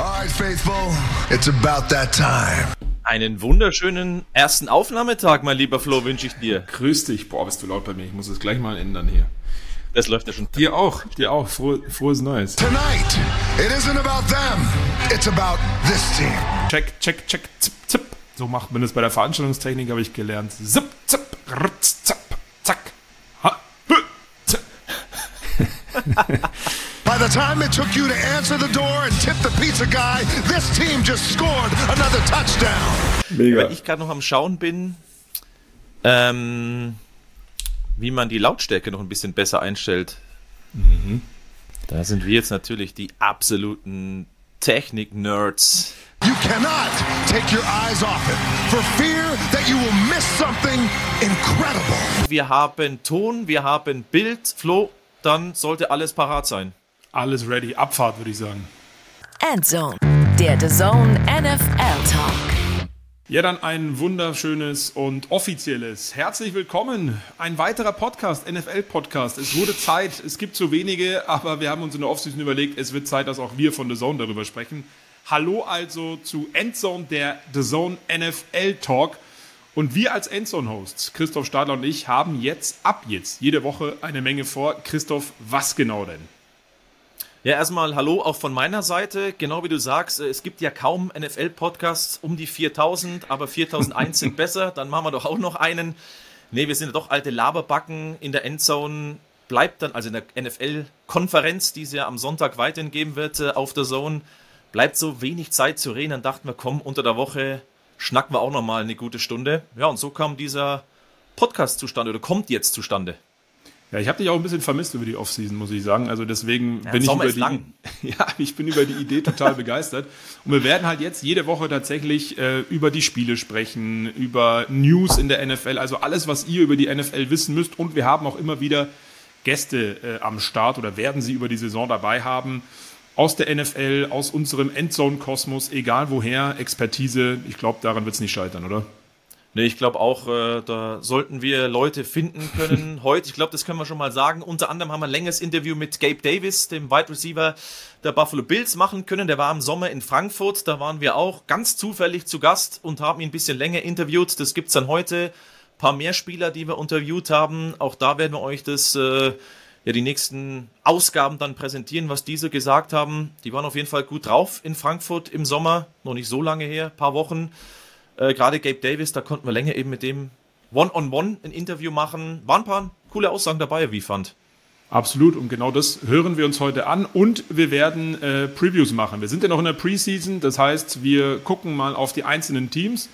right, faithful, it's about that time. Einen wunderschönen ersten Aufnahmetag, mein lieber Flo, wünsche ich dir. Grüß dich. Boah, bist du laut bei mir. Ich muss es gleich mal ändern hier. Das läuft ja schon. Dir auch. Dir auch. Frohe, frohes Neues. Tonight, it isn't about them, it's about this team. Check, check, check, zip, zip. So macht man das bei der Veranstaltungstechnik, habe ich gelernt. Zip, zip, ritz, zap, zack. Ha, hü, zip. The time it took you to answer the door and tip the pizza guy, this team just scored another touchdown. Mega. Weil ich gerade noch am Schauen bin, ähm, wie man die Lautstärke noch ein bisschen besser einstellt. Da sind wir jetzt natürlich die absoluten Technik-Nerds. You cannot take your eyes off it for fear that you will miss something incredible. Wir haben Ton, wir haben Bild. Flo, dann sollte alles parat sein. Alles ready. Abfahrt, würde ich sagen. Endzone, der The Zone NFL Talk. Ja, dann ein wunderschönes und offizielles Herzlich willkommen. Ein weiterer Podcast, NFL-Podcast. Es wurde Zeit, es gibt so wenige, aber wir haben uns in der Offseason überlegt, es wird Zeit, dass auch wir von The Zone darüber sprechen. Hallo also zu Endzone, der The Zone NFL Talk. Und wir als Endzone-Hosts, Christoph Stadler und ich, haben jetzt, ab jetzt, jede Woche eine Menge vor. Christoph, was genau denn? Ja, erstmal hallo auch von meiner Seite. Genau wie du sagst, äh, es gibt ja kaum NFL-Podcasts um die 4000, aber 4001 sind besser. Dann machen wir doch auch noch einen. Nee, wir sind ja doch alte Laberbacken in der Endzone. Bleibt dann, also in der NFL-Konferenz, die es ja am Sonntag weiterhin geben wird äh, auf der Zone, bleibt so wenig Zeit zu reden. Dann dachten wir, komm, unter der Woche schnacken wir auch noch mal eine gute Stunde. Ja, und so kam dieser Podcast zustande oder kommt jetzt zustande. Ja, ich habe dich auch ein bisschen vermisst über die Offseason, muss ich sagen. Also deswegen Ja, bin ich über die, lang. ja, ich bin über die Idee total begeistert. Und wir werden halt jetzt jede Woche tatsächlich äh, über die Spiele sprechen, über News in der NFL, also alles, was ihr über die NFL wissen müsst. Und wir haben auch immer wieder Gäste äh, am Start oder werden sie über die Saison dabei haben. Aus der NFL, aus unserem Endzone-Kosmos, egal woher, Expertise. Ich glaube, daran wird es nicht scheitern, oder? Nee, ich glaube auch, äh, da sollten wir Leute finden können heute. Ich glaube, das können wir schon mal sagen. Unter anderem haben wir ein längeres Interview mit Gabe Davis, dem Wide Receiver der Buffalo Bills, machen können. Der war im Sommer in Frankfurt. Da waren wir auch ganz zufällig zu Gast und haben ihn ein bisschen länger interviewt. Das gibt's dann heute. Ein paar mehr Spieler, die wir interviewt haben. Auch da werden wir euch das, äh, ja, die nächsten Ausgaben dann präsentieren, was diese gesagt haben. Die waren auf jeden Fall gut drauf in Frankfurt im Sommer. Noch nicht so lange her, paar Wochen. Äh, Gerade Gabe Davis, da konnten wir länger eben mit dem One-on-One ein Interview machen. Waren ein paar coole Aussagen dabei, wie ich fand. Absolut, und genau das hören wir uns heute an und wir werden äh, Previews machen. Wir sind ja noch in der Preseason, das heißt, wir gucken mal auf die einzelnen Teams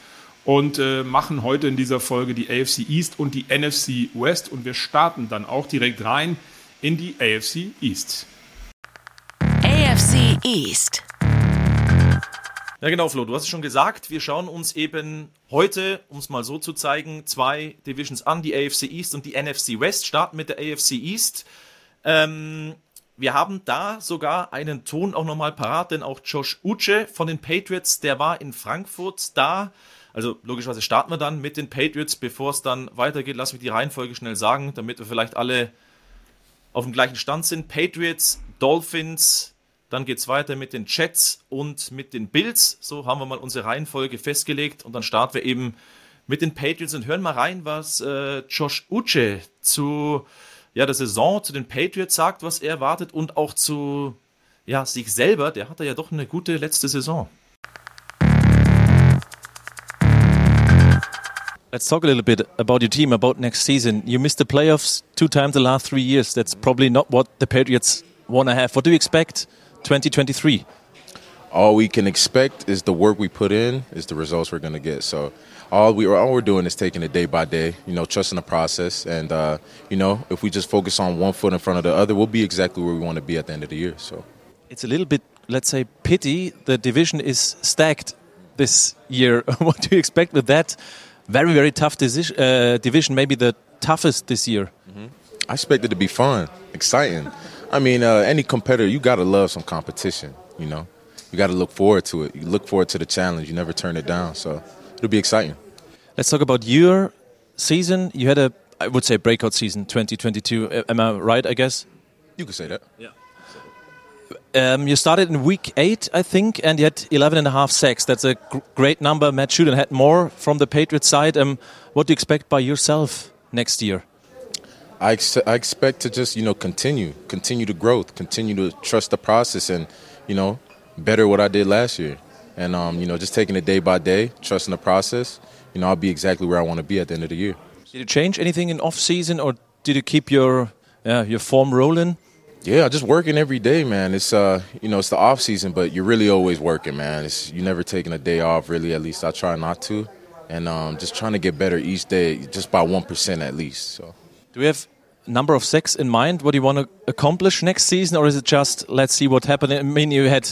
und äh, machen heute in dieser Folge die AFC East und die NFC West und wir starten dann auch direkt rein in die AFC East. AFC East. Ja, genau, Flo, du hast es schon gesagt. Wir schauen uns eben heute, um es mal so zu zeigen, zwei Divisions an, die AFC East und die NFC West. Starten mit der AFC East. Ähm, wir haben da sogar einen Ton auch nochmal parat, denn auch Josh Uche von den Patriots, der war in Frankfurt da. Also logischerweise starten wir dann mit den Patriots, bevor es dann weitergeht. Lass mich die Reihenfolge schnell sagen, damit wir vielleicht alle auf dem gleichen Stand sind. Patriots, Dolphins, dann geht es weiter mit den Jets und mit den Bills. So haben wir mal unsere Reihenfolge festgelegt und dann starten wir eben mit den Patriots und hören mal rein, was äh, Josh Uche zu ja, der Saison, zu den Patriots sagt, was er erwartet und auch zu ja, sich selber. Der hatte ja doch eine gute letzte Saison. Let's talk a little bit about your team, about next season. You missed the playoffs two times the last three years. That's probably not what the Patriots want to have. What do you expect 2023? all we can expect is the work we put in is the results we're going to get. So all we all we're doing is taking it day by day, you know, trusting the process, and uh, you know, if we just focus on one foot in front of the other, we'll be exactly where we want to be at the end of the year. So It's a little bit, let's say, pity. The division is stacked this year. what do you expect with that? Very, very tough uh, division, maybe the toughest this year. I expect it to be fun, exciting. I mean, uh, any competitor, you got to love some competition. You know, you got to look forward to it. You look forward to the challenge. You never turn it down. So it'll be exciting. Let's talk about your season. You had a, I would say, breakout season 2022. Am I right, I guess? You could say that. Um, you started in week eight, I think, and you had 11 and a half sacks. That's a gr great number. Matt Judon had more from the Patriots side. Um, what do you expect by yourself next year? I, ex- I expect to just you know continue, continue to growth, continue to trust the process, and you know better what I did last year, and um, you know just taking it day by day, trusting the process. You know I'll be exactly where I want to be at the end of the year. Did you change anything in off season, or did you keep your uh, your form rolling? Yeah, just working every day, man. It's uh, you know, it's the off season, but you're really always working, man. It's you never taking a day off, really. At least I try not to, and um, just trying to get better each day, just by one percent at least. So. Do we have a number of sacks in mind? What do you want to accomplish next season, or is it just let's see what happens? I mean, you had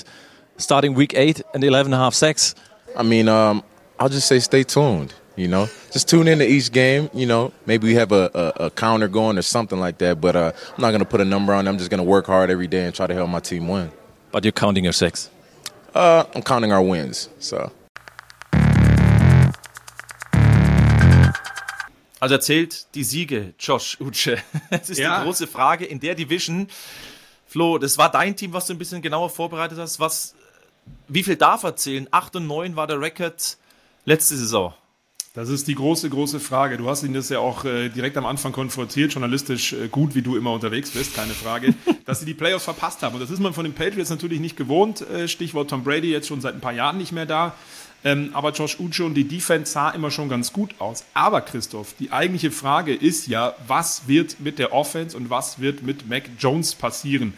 starting week eight and 11 and a half sacks. I mean, um, I'll just say stay tuned. You know, just tune into each game. You know, maybe we have a, a, a counter going or something like that. But uh, I'm not going to put a number on. it. I'm just going to work hard every day and try to help my team win. But you're counting your sacks. Uh, I'm counting our wins. So. Also erzählt die Siege, Josh Uche. Das ist Ja. die große Frage in der Division. Flo, das war dein Team, was du ein bisschen genauer vorbereitet hast. Was, wie viel darf er zählen? 8 und 9 war der Rekord letzte Saison. Das ist die große, große Frage. Du hast ihn das ja auch äh, direkt am Anfang konfrontiert, journalistisch äh, gut, wie du immer unterwegs bist, keine Frage, dass sie die Playoffs verpasst haben. Und das ist man von den Patriots natürlich nicht gewohnt. Äh, Stichwort Tom Brady, jetzt schon seit ein paar Jahren nicht mehr da. Ähm, aber Josh Uche und die Defense sah immer schon ganz gut aus. Aber Christoph, die eigentliche Frage ist ja, was wird mit der Offense und was wird mit Mac Jones passieren?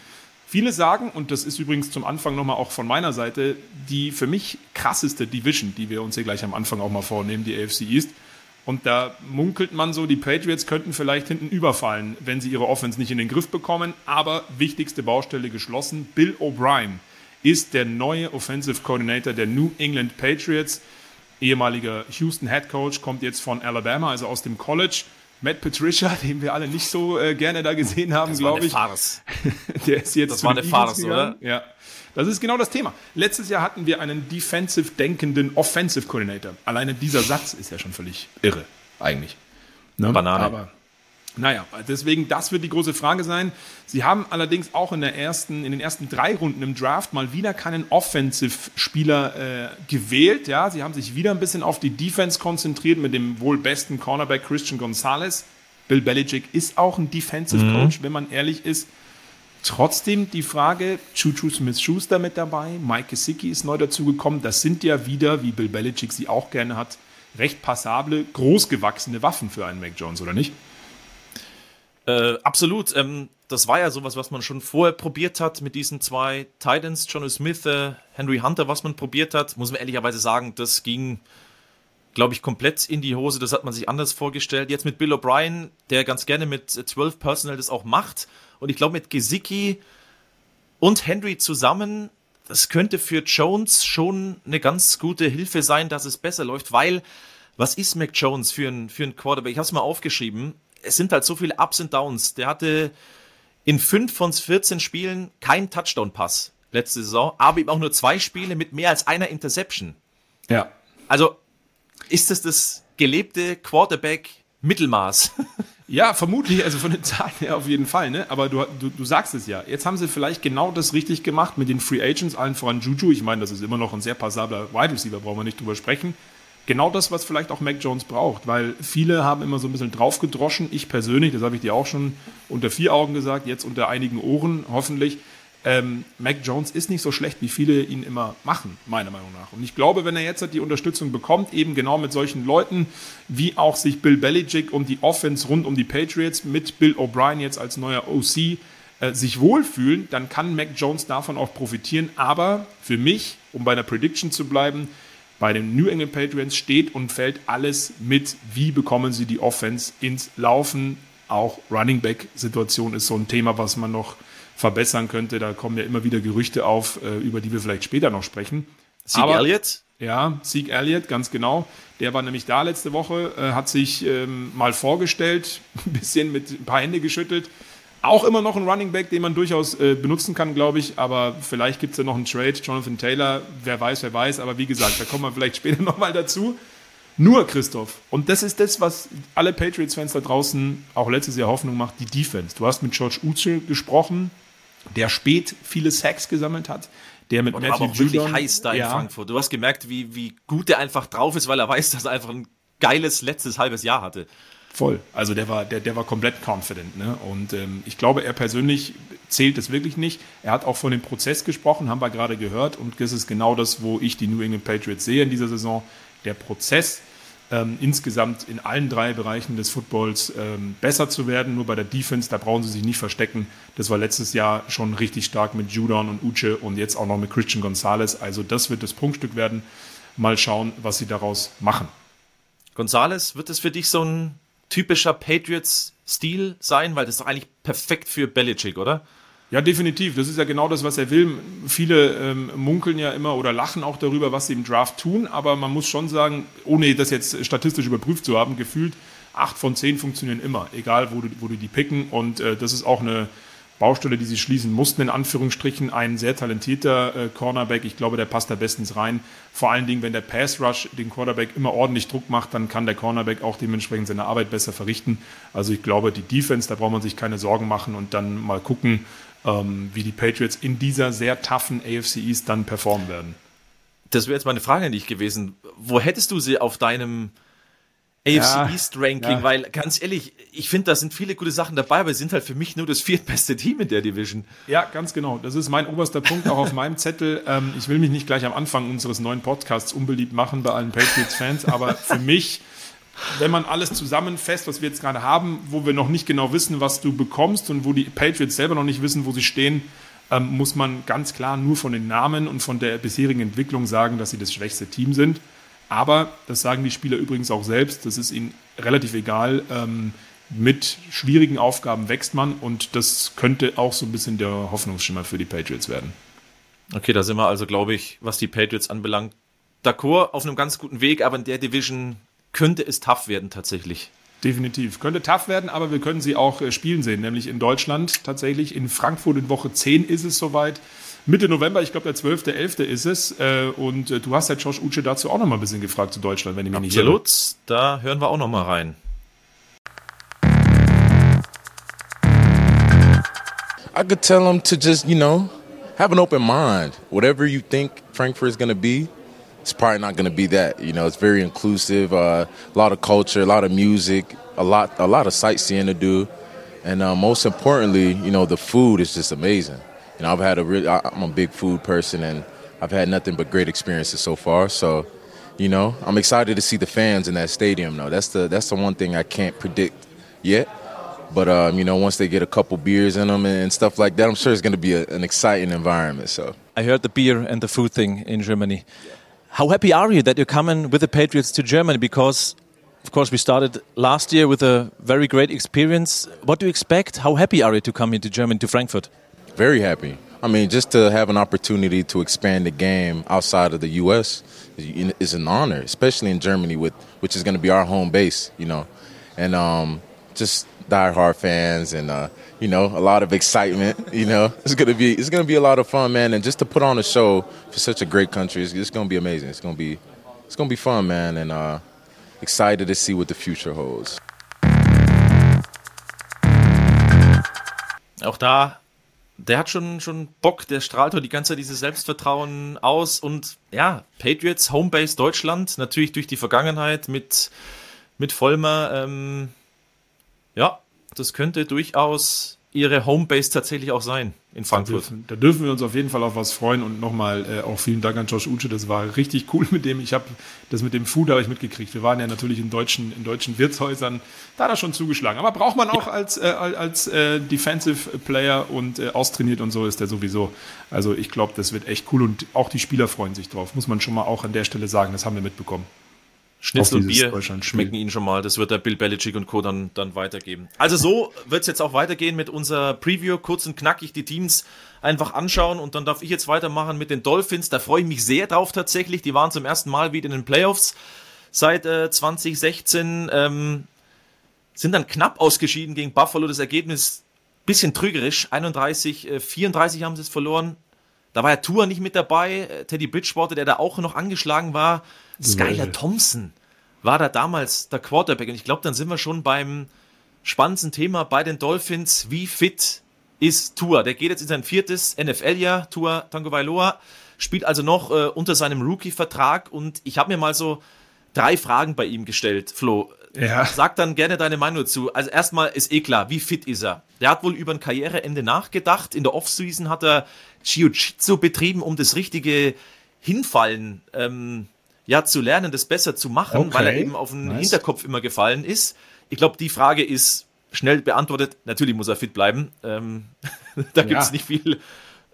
Viele sagen, und das ist übrigens zum Anfang nochmal auch von meiner Seite, die für mich krasseste Division, die wir uns hier gleich am Anfang auch mal vornehmen, die AFC East. Und da munkelt man so, die Patriots könnten vielleicht hinten überfallen, wenn sie ihre Offense nicht in den Griff bekommen. Aber wichtigste Baustelle geschlossen. Bill O'Brien ist der neue Offensive Coordinator der New England Patriots. Ehemaliger Houston Head Coach, kommt jetzt von Alabama, also aus dem College. Matt Patricia, den wir alle nicht so äh, gerne da gesehen haben, glaube ich. Farce. Der ist jetzt Das war eine Farce, gegangen. Ja. Das ist genau das Thema. Letztes Jahr hatten wir einen defensive denkenden Offensive Coordinator. Alleine dieser Satz ist ja schon völlig irre, eigentlich. Ne? Banane. Aber naja, deswegen, das wird die große Frage sein. Sie haben allerdings auch in, der ersten, in den ersten drei Runden im Draft mal wieder keinen Offensive-Spieler äh, gewählt. Ja, sie haben sich wieder ein bisschen auf die Defense konzentriert mit dem wohl besten Cornerback Christian Gonzalez. Bill Belichick ist auch ein Defensive Coach, wenn man ehrlich ist. Trotzdem die Frage, Chuchu Smith-Schuster mit dabei, Mike Gesicki ist neu dazugekommen. Das sind ja wieder, wie Bill Belichick sie auch gerne hat, recht passable, großgewachsene Waffen für einen Mac Jones, oder nicht? Äh, absolut. Ähm, das war ja sowas, was man schon vorher probiert hat mit diesen zwei Titans, Johnny Smith, äh, Henry Hunter, was man probiert hat. Muss man ehrlicherweise sagen, das ging, glaube ich, komplett in die Hose. Das hat man sich anders vorgestellt. Jetzt mit Bill O'Brien, der ganz gerne mit äh, 12 Personal das auch macht. Und ich glaube, mit Gesicki und Henry zusammen, das könnte für Jones schon eine ganz gute Hilfe sein, dass es besser läuft, weil was ist Mac Jones für ein, für ein Quarterback? Ich habe es mal aufgeschrieben. Es sind halt so viele Ups und Downs. Der hatte in fünf von 14 Spielen keinen Touchdown-Pass letzte Saison, aber eben auch nur zwei Spiele mit mehr als einer Interception. Ja. Also ist das das gelebte Quarterback-Mittelmaß? Ja, vermutlich, also von den Zahlen her auf jeden Fall, ne? Aber du, du, du sagst es ja. Jetzt haben sie vielleicht genau das richtig gemacht mit den Free Agents, allen voran Juju. Ich meine, das ist immer noch ein sehr passabler Wide Receiver, brauchen wir nicht drüber sprechen. Genau das, was vielleicht auch Mac Jones braucht, weil viele haben immer so ein bisschen draufgedroschen. Ich persönlich, das habe ich dir auch schon unter vier Augen gesagt, jetzt unter einigen Ohren hoffentlich. Ähm, Mac Jones ist nicht so schlecht, wie viele ihn immer machen, meiner Meinung nach. Und ich glaube, wenn er jetzt halt die Unterstützung bekommt, eben genau mit solchen Leuten, wie auch sich Bill Belichick und die Offense rund um die Patriots mit Bill O'Brien jetzt als neuer OC äh, sich wohlfühlen, dann kann Mac Jones davon auch profitieren. Aber für mich, um bei einer Prediction zu bleiben, bei den New England Patriots steht und fällt alles mit, wie bekommen sie die Offense ins Laufen. Auch Running Back Situation ist so ein Thema, was man noch verbessern könnte. Da kommen ja immer wieder Gerüchte auf, äh, über die wir vielleicht später noch sprechen. Sieg Aber- Elliott? Ja, Zeke Elliott, ganz genau. Der war nämlich da letzte Woche, äh, hat sich ähm, mal vorgestellt, ein bisschen mit ein paar Hände geschüttelt. Auch immer noch ein Running Back, den man durchaus äh, benutzen kann, glaube ich. Aber vielleicht gibt es ja noch einen Trade. Jonathan Taylor, wer weiß, wer weiß. Aber wie gesagt, da kommen wir vielleicht später nochmal dazu. Nur Christoph. Und das ist das, was alle Patriots-Fans da draußen auch letztes Jahr Hoffnung macht, die Defense. Du hast mit George Uche gesprochen. der spät viele Sacks gesammelt hat, der mit Und Matthew aber auch wirklich Judon- heiß da in ja, Frankfurt. Du hast gemerkt, wie, wie gut der einfach drauf ist, weil er weiß, dass er einfach ein geiles letztes halbes Jahr hatte. Voll. Also der war, der, der war komplett confident. Ne? Und ähm, ich glaube, er persönlich zählt es wirklich nicht. Er hat auch von dem Prozess gesprochen, haben wir gerade gehört. Und das ist genau das, wo ich die New England Patriots sehe in dieser Saison. Der Prozess, ähm, insgesamt in allen drei Bereichen des Footballs ähm, besser zu werden. Nur bei der Defense, da brauchen sie sich nicht verstecken. Das war letztes Jahr schon richtig stark mit Judon und Uche und jetzt auch noch mit Christian Gonzalez. Also das wird das Prunkstück werden. Mal schauen, was sie daraus machen. Gonzales, wird es für dich so ein typischer Patriots-Stil sein? Weil das ist doch eigentlich perfekt für Belichick, oder? Ja, definitiv. Das ist ja genau das, was er will. Viele ähm, munkeln ja immer oder lachen auch darüber, was sie im Draft tun. Aber man muss schon sagen, ohne das jetzt statistisch überprüft zu haben, gefühlt acht von zehn funktionieren immer, egal wo du, wo du die picken. Und äh, das ist auch eine Baustelle, die sie schließen mussten, in Anführungsstrichen. Ein sehr talentierter äh, Cornerback. Ich glaube, der passt da bestens rein. Vor allen Dingen, wenn der Pass Rush den Quarterback immer ordentlich Druck macht, dann kann der Cornerback auch dementsprechend seine Arbeit besser verrichten. Also ich glaube, die Defense, da braucht man sich keine Sorgen machen und dann mal gucken, ähm, wie die Patriots in dieser sehr toughen AFC East dann performen werden. Das wäre jetzt meine Frage an dich gewesen. Wo hättest du sie auf deinem AFC Ja, East Ranking? ja. Weil ganz ehrlich, ich finde, da sind viele gute Sachen dabei, aber sie sind halt für mich nur das viertbeste Team in der Division. Ja, ganz genau. Das ist mein oberster Punkt auch auf meinem Zettel. Ähm, ich will mich nicht gleich am Anfang unseres neuen Podcasts unbeliebt machen bei allen Patriots-Fans, aber für mich, wenn man alles zusammenfasst, was wir jetzt gerade haben, wo wir noch nicht genau wissen, was du bekommst und wo die Patriots selber noch nicht wissen, wo sie stehen, ähm, muss man ganz klar nur von den Namen und von der bisherigen Entwicklung sagen, dass sie das schwächste Team sind. Aber, das sagen die Spieler übrigens auch selbst, das ist ihnen relativ egal. Ähm, mit schwierigen Aufgaben wächst man und das könnte auch so ein bisschen der Hoffnungsschimmer für die Patriots werden. Okay, da sind wir also, glaube ich, was die Patriots anbelangt, d'accord auf einem ganz guten Weg, aber in der Division könnte es tough werden tatsächlich. Definitiv. Könnte tough werden, aber wir können sie auch äh, spielen sehen, nämlich in Deutschland tatsächlich. In Frankfurt in Woche 10 ist es soweit. Mitte November, ich glaube der 12.11. ist es. Äh, Und äh, du hast ja Josh Uche dazu auch noch mal ein bisschen gefragt zu Deutschland, wenn ich mich nicht irre. Absolut, da hören wir auch noch mal rein. I could tell them to just, you know, have an open mind. Whatever you think Frankfurt is going to be, it's probably not going to be that. You know, it's very inclusive. Uh, a lot of culture, a lot of music, a lot, a lot of sightseeing to do, and uh, most importantly, you know, the food is just amazing. Know, I've had a really, I- I'm a big food person, and I've had nothing but great experiences so far. So, you know, I'm excited to see the fans in that stadium. Though that's the that's the one thing I can't predict yet. But um, you know, once they get a couple beers in them and stuff like that, I'm sure it's going to be a, an exciting environment. So. I heard the beer and the food thing in Germany. How happy are you that you're coming with the Patriots to Germany? Because, of course, we started last year with a very great experience. What do you expect? How happy are you to come into Germany, to Frankfurt? Very happy. I mean, just to have an opportunity to expand the game outside of the U.S. is- an honor, especially in Germany, with which is going to be our home base. You know, and um, just diehard fans and uh, you know a lot of excitement. You know, it's gonna be it's gonna be a lot of fun, man. And just to put on a show for such a great country, it's, it's gonna be amazing. It's gonna be it's gonna be fun, man. And uh, excited to see what the future holds. Auch da, der hat schon, schon Bock, der strahlt heute die ganze Zeit dieses Selbstvertrauen aus und ja, Patriots, Homebase Deutschland, natürlich durch die Vergangenheit mit, mit Vollmer, ähm, ja, das könnte durchaus ihre Homebase tatsächlich auch sein in Da Frankfurt. dürfen, da dürfen wir uns auf jeden Fall auf was freuen und nochmal äh, auch vielen Dank an Josh Uche. Das war richtig cool mit dem. Ich habe das mit dem Food habe ich mitgekriegt. Wir waren ja natürlich in deutschen in deutschen Wirtshäusern. Da hat er schon zugeschlagen. Aber braucht man auch als äh, als äh, Defensive Player und äh, austrainiert und so ist der sowieso. Also ich glaube, das wird echt cool und auch die Spieler freuen sich drauf. Muss man schon mal auch an der Stelle sagen. Das haben wir mitbekommen. Schnitzel und Bier schmecken Ihnen schon mal. Das wird der Bill Belichick und Co. dann, dann weitergeben. Also so wird es jetzt auch weitergehen mit unserer Preview. Kurz und knackig die Teams einfach anschauen und dann darf ich jetzt weitermachen mit den Dolphins. Da freue ich mich sehr drauf tatsächlich. Die waren zum ersten Mal wieder in den Playoffs seit äh, 2016. Ähm, sind dann knapp ausgeschieden gegen Buffalo. Das Ergebnis bisschen trügerisch. 31, äh, 34 haben sie es verloren. Da war ja Tour nicht mit dabei. Äh, Teddy Bridgewater, der da auch noch angeschlagen war. Skylar Well. Thompson war da damals der Quarterback. Und ich glaube, dann sind wir schon beim spannendsten Thema bei den Dolphins. Wie fit ist Tour. Der geht jetzt in sein viertes NFL-Jahr, Tour Tagovailoa, spielt also noch äh, unter seinem Rookie-Vertrag und ich habe mir mal so drei Fragen bei ihm gestellt, Flo. Ja. Sag dann gerne deine Meinung dazu. Also erstmal ist eh klar, wie fit ist er? Der hat wohl über ein Karriereende nachgedacht. In der Offseason hat er Jiu-Jitsu betrieben, um das richtige Hinfallen ähm, ja, zu lernen, das besser zu machen, Okay. weil er eben auf den Nice. Hinterkopf immer gefallen ist. Ich glaube, die Frage ist schnell beantwortet. Natürlich muss er fit bleiben. Ähm, da gibt es Ja. nicht viel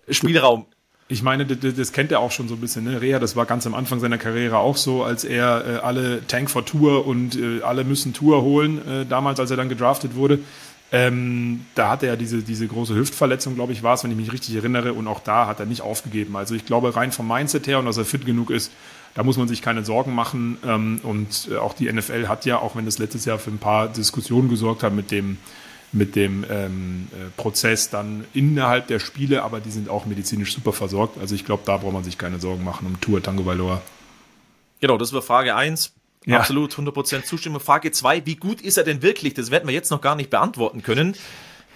Spielraum. Ich meine, das kennt er auch schon so ein bisschen. Ne? Rea, das war ganz am Anfang seiner Karriere auch so, als er äh, alle Tank for Tour und äh, alle müssen Tour holen, äh, damals, als er dann gedraftet wurde. Ähm, da hatte er diese, diese große Hüftverletzung, glaube ich, war es, wenn ich mich richtig erinnere. Und auch da hat er nicht aufgegeben. Also ich glaube, rein vom Mindset her und dass er fit genug ist, da muss man sich keine Sorgen machen. Ähm, und äh, auch die NFL hat ja, auch wenn das letztes Jahr für ein paar Diskussionen gesorgt hat mit dem, mit dem ähm, äh, Prozess dann innerhalb der Spiele, aber die sind auch medizinisch super versorgt. Also ich glaube, da braucht man sich keine Sorgen machen um Tour Tango Valor. Genau, das war Frage 1. Ja. Absolut 100% Zustimmung. Frage 2, wie gut ist er denn wirklich? Das werden wir jetzt noch gar nicht beantworten können.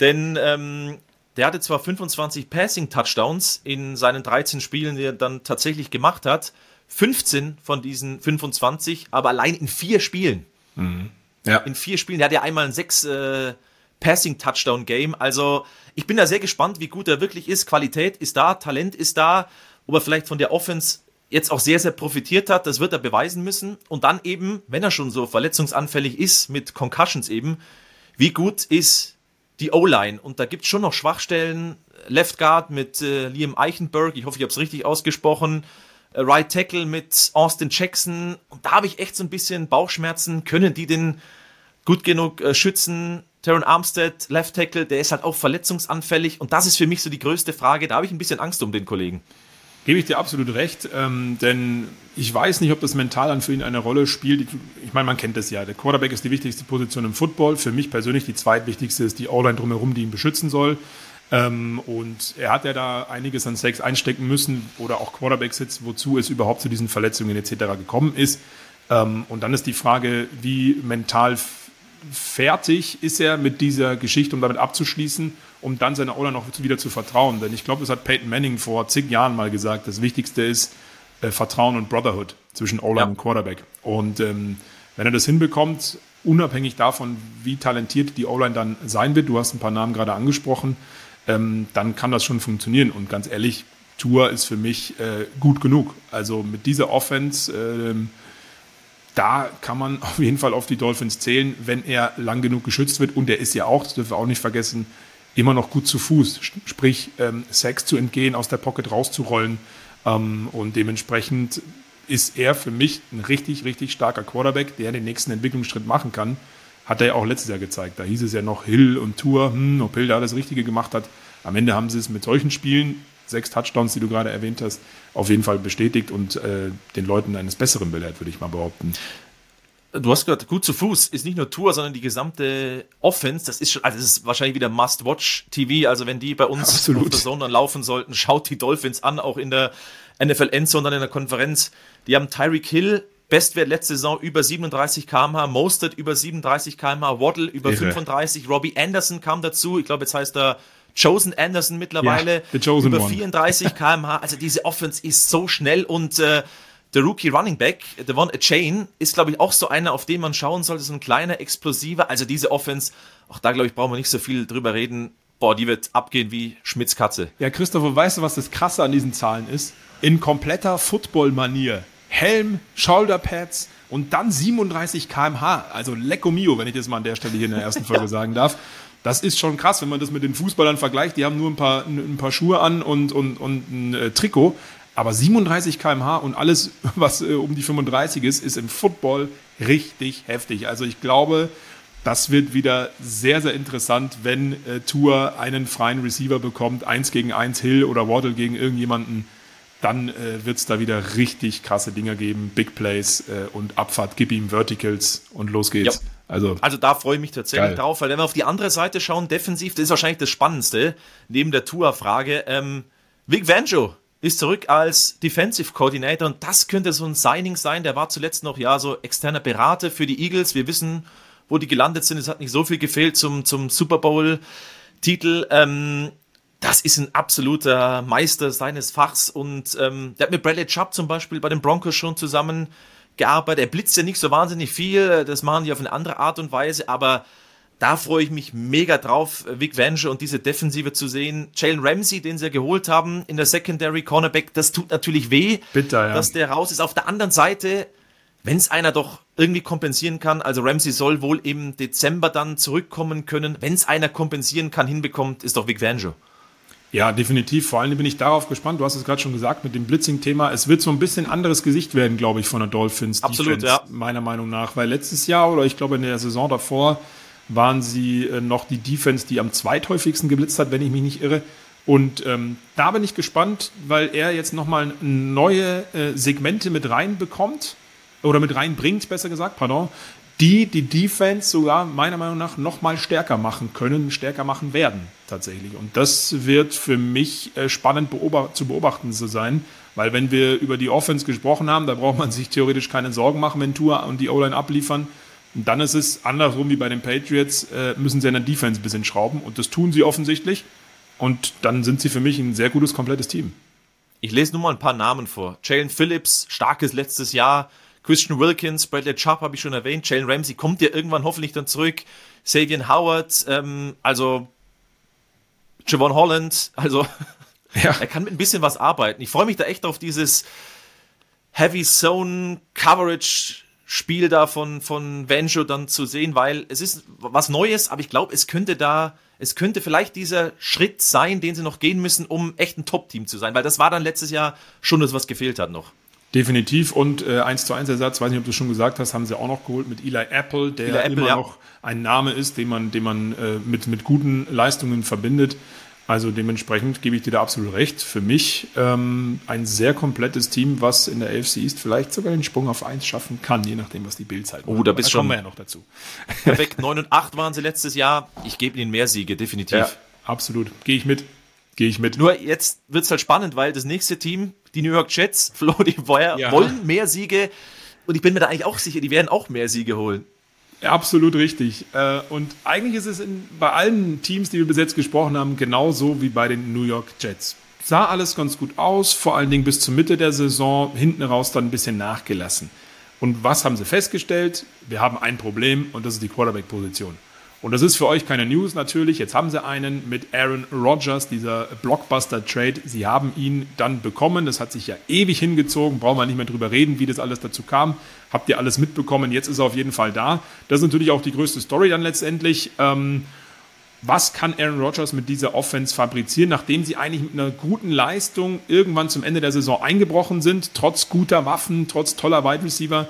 Denn ähm, der hatte zwar 25 Passing-Touchdowns in seinen 13 Spielen, die er dann tatsächlich gemacht hat. 15 von diesen 25, aber allein in vier Spielen. Ja. In vier Spielen. Der hat ja einmal ein sechs äh, Passing-Touchdown-Game. Also ich bin da sehr gespannt, wie gut er wirklich ist. Qualität ist da, Talent ist da. Ob er vielleicht von der Offense jetzt auch sehr, sehr profitiert hat, das wird er beweisen müssen. Und dann eben, wenn er schon so verletzungsanfällig ist, mit Concussions eben, wie gut ist die O-Line? Und da gibt es schon noch Schwachstellen. Left Guard mit äh, Liam Eichenberg, ich hoffe, ich habe es richtig ausgesprochen. Äh, Right Tackle mit Austin Jackson. Und da habe ich echt so ein bisschen Bauchschmerzen. Können die den gut genug äh, schützen? Taron Armstead, Left Tackle, der ist halt auch verletzungsanfällig. Und das ist für mich so die größte Frage. Da habe ich ein bisschen Angst um den Kollegen. Gebe ich dir absolut recht, ähm, denn ich weiß nicht, ob das mental dann für ihn eine Rolle spielt. Ich, meine, man kennt das ja. Der Quarterback ist die wichtigste Position im Football. Für mich persönlich die zweitwichtigste ist die O-Line drumherum, die ihn beschützen soll. Ähm, und er hat ja da einiges an Sex einstecken müssen oder auch Quarterback-Sitz, wozu es überhaupt zu diesen Verletzungen etc. gekommen ist. Ähm, und dann ist die Frage, wie mental fertig ist er mit dieser Geschichte, um damit abzuschließen, um dann seiner O-Line noch wieder zu vertrauen. Denn ich glaube, das hat Peyton Manning vor zig Jahren mal gesagt. Das Wichtigste ist äh, Vertrauen und Brotherhood zwischen O-Line Ja. und Quarterback. Und ähm, wenn er das hinbekommt, unabhängig davon, wie talentiert die O-Line dann sein wird, du hast ein paar Namen gerade angesprochen, ähm, dann kann das schon funktionieren. Und ganz ehrlich, Tour ist für mich äh, gut genug. Also mit dieser Offense, ähm, da kann man auf jeden Fall auf die Dolphins zählen, wenn er lang genug geschützt wird. Und er ist ja auch, das dürfen wir auch nicht vergessen, immer noch gut zu Fuß. Sprich, ähm, Sex zu entgehen, aus der Pocket rauszurollen. Ähm, und dementsprechend ist er für mich ein richtig, richtig starker Quarterback, der den nächsten Entwicklungsschritt machen kann. Hat er ja auch letztes Jahr gezeigt. Da hieß es ja noch Hill und Tour, hm, ob Hill da das Richtige gemacht hat. Am Ende haben sie es mit solchen Spielen, sechs Touchdowns, die du gerade erwähnt hast, auf jeden Fall bestätigt und äh, den Leuten eines Besseren belehrt, würde ich mal behaupten. Du hast gehört, gut zu Fuß ist nicht nur Tour, sondern die gesamte Offense. Das ist schon, also das ist wahrscheinlich wieder Must-Watch-TV. Also wenn die bei uns Absolut. auf der Zone dann laufen sollten, schaut die Dolphins an, auch in der NFL Endzone, dann in der Konferenz. Die haben Tyreek Hill, Bestwert letzte Saison über 37 km/h, Mostert über 37 km/h, Waddle über Irre. 35, Robbie Anderson kam dazu. Ich glaube, jetzt heißt er Chosen Anderson mittlerweile. Ja, chosen über one. 34 km/h. Also diese Offense ist so schnell und äh, der Rookie Running Back, Devon Chain, ist, glaube ich, auch so einer, auf den man schauen sollte. So ein kleiner, explosiver. Also diese Offense, auch da, glaube ich, brauchen wir nicht so viel drüber reden. Boah, die wird abgehen wie Schmitz Katze. Ja, Christopher, weißt du, was das Krasse an diesen Zahlen ist? In kompletter Football-Manier. Helm, Shoulderpads und dann 37 km/h. Also Lecco Mio, wenn ich das mal an der Stelle hier in der ersten Folge sagen darf. Das ist schon krass, wenn man das mit den Fußballern vergleicht. Die haben nur ein paar, ein paar Schuhe an und, und, und ein äh, Trikot. Aber 37 km/h und alles, was äh, um die 35 ist, ist im Football richtig heftig. Also ich glaube, das wird wieder sehr, sehr interessant, wenn äh, Tour einen freien Receiver bekommt, eins gegen eins Hill oder Waddle gegen irgendjemanden. Dann äh, wird es da wieder richtig krasse Dinger geben, Big Plays äh, und Abfahrt, gib ihm Verticals und los geht's. Ja. Also Also da freue ich mich tatsächlich Geil. drauf, weil wenn wir auf die andere Seite schauen, defensiv, das ist wahrscheinlich das Spannendste, neben der Tour-Frage. Ähm, Vic Vanjo ist zurück als Defensive Coordinator und das könnte so ein Signing sein. Der war zuletzt noch ja so externer Berater für die Eagles. Wir wissen, wo die gelandet sind. Es hat nicht so viel gefehlt zum, zum Super Bowl. Titel. Ähm, das ist ein absoluter Meister seines Fachs und ähm, der hat mit Bradley Chubb zum Beispiel bei den Broncos schon zusammengearbeitet. Er blitzt ja nicht so wahnsinnig viel, das machen die auf eine andere Art und Weise, aber da freue ich mich mega drauf, Vic Vanger und diese Defensive zu sehen. Jalen Ramsey, den sie geholt haben in der Secondary Cornerback, das tut natürlich weh, Bitter, ja. dass der raus ist. Auf der anderen Seite, wenn es einer doch irgendwie kompensieren kann, also Ramsey soll wohl im Dezember dann zurückkommen können. Wenn es einer kompensieren kann, hinbekommt, ist doch Vic Vanger. Ja, definitiv. Vor allem bin ich darauf gespannt. Du hast es gerade schon gesagt mit dem Blitzing-Thema. Es wird so ein bisschen anderes Gesicht werden, glaube ich, von der Dolphins. Absolut, Defense, ja. Meiner Meinung nach. Weil letztes Jahr oder ich glaube in der Saison davor waren sie äh, noch die Defense, die am zweithäufigsten geblitzt hat, wenn ich mich nicht irre. Und ähm, da bin ich gespannt, weil er jetzt nochmal neue äh, Segmente mit reinbekommt oder mit reinbringt, besser gesagt, pardon, die die Defense sogar meiner Meinung nach nochmal stärker machen können, stärker machen werden tatsächlich. Und das wird für mich äh, spannend zu beobachten zu sein, weil wenn wir über die Offense gesprochen haben, da braucht man sich theoretisch keine Sorgen machen, wenn Tour und die O-Line abliefern. Und dann ist es andersrum wie bei den Patriots, äh, müssen sie an der Defense ein bisschen schrauben und das tun sie offensichtlich. Und dann sind sie für mich ein sehr gutes, komplettes Team. Ich lese nur mal ein paar Namen vor. Jalen Phillips, starkes letztes Jahr. Christian Wilkins, Bradley Chubb habe ich schon erwähnt. Jalen Ramsey kommt ja irgendwann hoffentlich dann zurück. Savian Howard, ähm, also Javon Holland, also Ja. er kann mit ein bisschen was arbeiten. Ich freue mich da echt auf dieses Heavy Zone Coverage Spiel da von, von Vanjo dann zu sehen, weil es ist was Neues, aber ich glaube, es könnte da, es könnte vielleicht dieser Schritt sein, den sie noch gehen müssen, um echt ein Top-Team zu sein, weil das war dann letztes Jahr schon das, was gefehlt hat noch. Definitiv und äh, 1 zu 1 Ersatz, weiß nicht, ob du schon gesagt hast, haben sie auch noch geholt mit Eli Apple, der Eli Apple, immer ja. noch ein Name ist, den man, den man äh, mit, mit guten Leistungen verbindet. Also dementsprechend gebe ich dir da absolut recht. Für mich ähm, ein sehr komplettes Team, was in der AFC East vielleicht sogar den Sprung auf 1 schaffen kann, je nachdem, was die Bildzeit Oh, da bist kommen schon- wir ja noch dazu. Perfekt, 9 und 8 waren sie letztes Jahr. Ich gebe ihnen mehr Siege, definitiv. absolut. Gehe ich mit. Gehe ich mit. Nur jetzt wird's halt spannend, weil das nächste Team, die New York Jets, Flo, die wollen, Ja. wollen mehr Siege. Und ich bin mir da eigentlich auch sicher, die werden auch mehr Siege holen. Absolut richtig. Äh, Und eigentlich ist es in, bei allen Teams, die wir bis jetzt gesprochen haben, genauso wie bei den New York Jets. Sah alles ganz gut aus, vor allen Dingen bis zur Mitte der Saison, hinten raus dann ein bisschen nachgelassen. Und was haben sie festgestellt? Wir haben ein Problem und das ist die Quarterback-Position. Und das ist für euch keine News natürlich. Jetzt haben sie einen mit Aaron Rodgers, dieser Blockbuster-Trade. Sie haben ihn dann bekommen. Das hat sich ja ewig hingezogen. Brauchen wir nicht mehr drüber reden, wie das alles dazu kam. Habt ihr alles mitbekommen? Jetzt ist er auf jeden Fall da. Das ist natürlich auch die größte Story dann letztendlich. Ähm, was kann Aaron Rodgers mit dieser Offense fabrizieren, nachdem sie eigentlich mit einer guten Leistung irgendwann zum Ende der Saison eingebrochen sind, trotz guter Waffen, trotz toller Wide Receiver.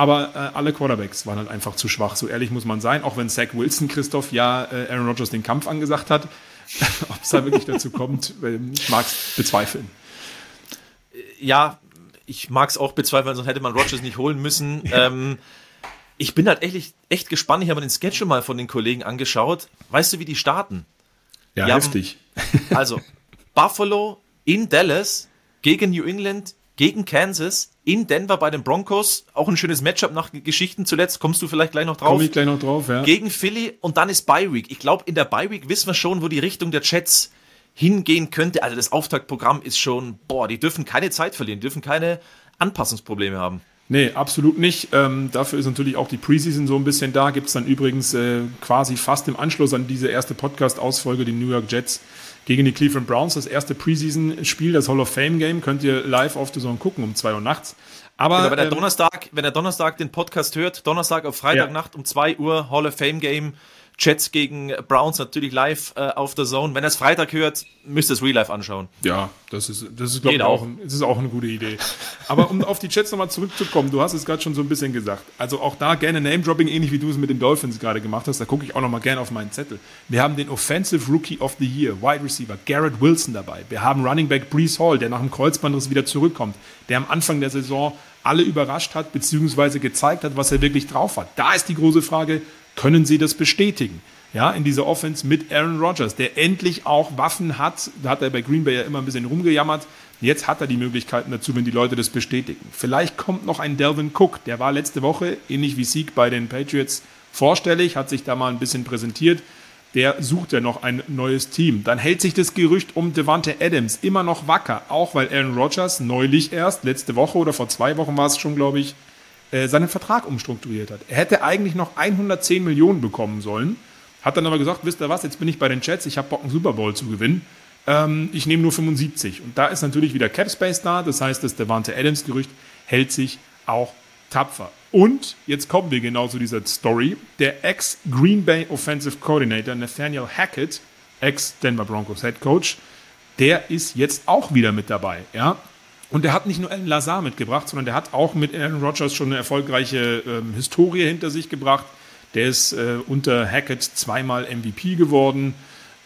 Aber äh, alle Quarterbacks waren halt einfach zu schwach, so ehrlich muss man sein. Auch wenn Zach Wilson, Christoph, ja äh, Aaron Rodgers den Kampf angesagt hat. Ob es da wirklich dazu kommt, äh, ich mag es bezweifeln. ja, ich mag es auch bezweifeln, sonst hätte man Rogers nicht holen müssen. Ähm, ich bin halt echt, echt gespannt. Ich habe mir den Sketch schon mal von den Kollegen angeschaut. Weißt du, wie die starten? Ja, Die haben- heftig. Also, Buffalo in Dallas gegen New England, gegen Kansas, in Denver bei den Broncos. Auch ein schönes Matchup nach Geschichten zuletzt. Kommst du vielleicht gleich noch drauf? Komme ich gleich noch drauf, ja. gegen Philly und dann ist Bye Week. Ich glaube, in der Bye Week wissen wir schon, wo die Richtung der Jets hingehen könnte. Also das Auftaktprogramm ist schon, boah, die dürfen keine Zeit verlieren, die dürfen keine Anpassungsprobleme haben. Nee, absolut nicht. Ähm, dafür ist natürlich auch die Preseason so ein bisschen da. Gibt es dann übrigens äh, quasi fast im Anschluss an diese erste Podcast-Ausfolge die New York Jets gegen die Cleveland Browns. Das erste Preseason-Spiel, das Hall of Fame-Game, könnt ihr live auf The Zone gucken um 2 Uhr nachts. Aber Genau, wenn der ähm, Donnerstag, wenn der Donnerstag den Podcast hört, Donnerstag auf Freitagnacht um 2 Uhr, Hall of Fame Game, Jets gegen Browns natürlich live äh, auf der Zone. Wenn er es Freitag hört, müsst ihr es Real Life anschauen. Ja, das ist, das ist glaube ich, auch, auch. ein, ist auch eine gute Idee. Aber um auf die Chats nochmal zurückzukommen, du hast es gerade schon so ein bisschen gesagt. Also auch da gerne Name-Dropping, ähnlich wie du es mit den Dolphins gerade gemacht hast. Da gucke ich auch nochmal gerne auf meinen Zettel. Wir haben den Offensive Rookie of the Year, Wide Receiver Garrett Wilson dabei. Wir haben Running Back Brees Hall, der nach dem Kreuzbandriss wieder zurückkommt, der am Anfang der Saison alle überrascht hat, beziehungsweise gezeigt hat, was er wirklich drauf hat. Da ist die große Frage, können sie das bestätigen? Ja, in dieser Offense mit Aaron Rodgers, der endlich auch Waffen hat. Da hat er bei Green Bay ja immer ein bisschen rumgejammert. Jetzt hat er die Möglichkeiten dazu, wenn die Leute das bestätigen. Vielleicht kommt noch ein Delvin Cook. Der war letzte Woche, ähnlich wie Sieg bei den Patriots, vorstellig, hat sich da mal ein bisschen präsentiert. der sucht ja noch ein neues Team. Dann hält sich das Gerücht um Devante Adams immer noch wacker, auch weil Aaron Rodgers neulich erst, letzte Woche oder vor zwei Wochen war es schon, glaube ich, äh, seinen Vertrag umstrukturiert hat. Er hätte eigentlich noch 110 Millionen bekommen sollen, hat dann aber gesagt, wisst ihr was, jetzt bin ich bei den Jets, ich habe Bock, einen Super Bowl zu gewinnen. Ähm, ich nehme nur 75. Und da ist natürlich wieder Cap Space da, das heißt, das Devante Adams-Gerücht hält sich auch tapfer. Und jetzt kommen wir genau zu dieser Story. Der Ex-Green Bay Offensive Coordinator Nathaniel Hackett, Ex-Denver Broncos Head Coach, der ist jetzt auch wieder mit dabei. Ja? Und der hat nicht nur Alan Lazar mitgebracht, sondern der hat auch mit Aaron Rodgers schon eine erfolgreiche ähm, Historie hinter sich gebracht. Der ist äh, unter Hackett zweimal MVP geworden.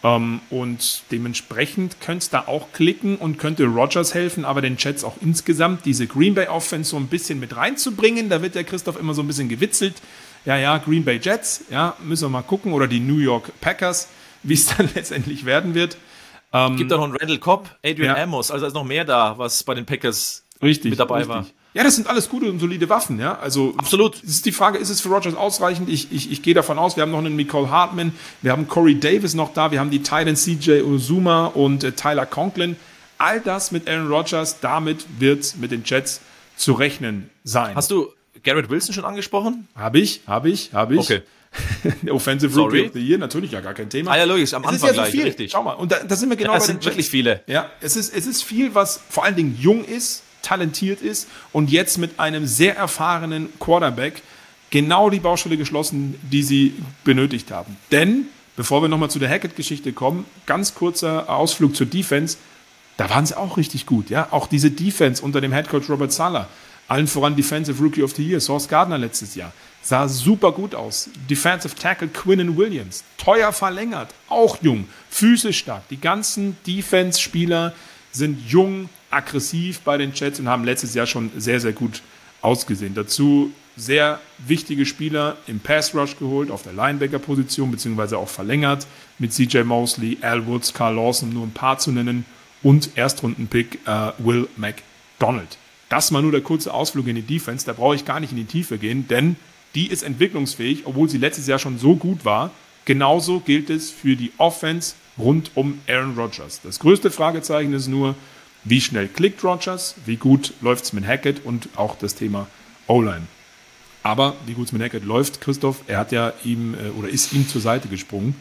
Ähm, und dementsprechend könnte es da auch klicken und könnte Rogers helfen, aber den Jets auch insgesamt diese Green Bay Offense so ein bisschen mit reinzubringen. Da wird der Christoph immer so ein bisschen gewitzelt. Ja, ja, Green Bay Jets, ja, müssen wir mal gucken. Oder die New York Packers, wie es dann letztendlich werden wird. Ähm, Gibt da noch einen Randall Cobb, Adrian ja. Amos, also ist noch mehr da, was bei den Packers richtig, mit dabei richtig. war. Ja, das sind alles gute und solide Waffen, ja. Also absolut. Es ist die Frage, ist es für Rogers ausreichend? Ich, ich, ich gehe davon aus, wir haben noch einen Nicole Hartman, wir haben Corey Davis noch da, wir haben die Titans CJ Ozuma und äh, Tyler Conklin. All das mit Aaron Rodgers, damit wird mit den Jets zu rechnen sein. Hast du Garrett Wilson schon angesprochen? Habe ich, habe ich, habe ich. Okay. Offensive Sorry. Rookie of the Year, natürlich ja gar kein Thema. Ah ja, logisch, am es Anfang ist ja so viel. richtig. Schau mal, und da, da sind wir genau ja, bei sind wirklich viele. Ja, es ist, es ist viel, was vor allen Dingen jung ist, talentiert ist und jetzt mit einem sehr erfahrenen Quarterback genau die Baustelle geschlossen, die sie benötigt haben. Denn, bevor wir nochmal zu der Hackett-Geschichte kommen, ganz kurzer Ausflug zur Defense. Da waren sie auch richtig gut, ja. Auch diese Defense unter dem Headcoach Robert Sala, allen voran Defensive Rookie of the Year, Source Gardner letztes Jahr, sah super gut aus. Defensive Tackle Quinnen Williams, teuer verlängert, auch jung, Füße stark. Die ganzen Defense-Spieler sind jung, aggressiv bei den Jets und haben letztes Jahr schon sehr, sehr gut ausgesehen. Dazu sehr wichtige Spieler im Pass Rush geholt, auf der Linebacker-Position, beziehungsweise auch verlängert mit CJ Mosley, Al Woods, Carl Lawson, nur ein paar zu nennen und Erstrundenpick äh, Will McDonald. Das mal nur der kurze Ausflug in die Defense, da brauche ich gar nicht in die Tiefe gehen, denn die ist entwicklungsfähig, obwohl sie letztes Jahr schon so gut war. Genauso gilt es für die Offense rund um Aaron Rodgers. Das größte Fragezeichen ist nur, wie schnell klickt Rodgers, wie gut läuft es mit Hackett und auch das Thema O-Line. Aber wie gut es mit Hackett läuft, Christoph, er hat ja ihm äh, oder ist ihm zur Seite gesprungen,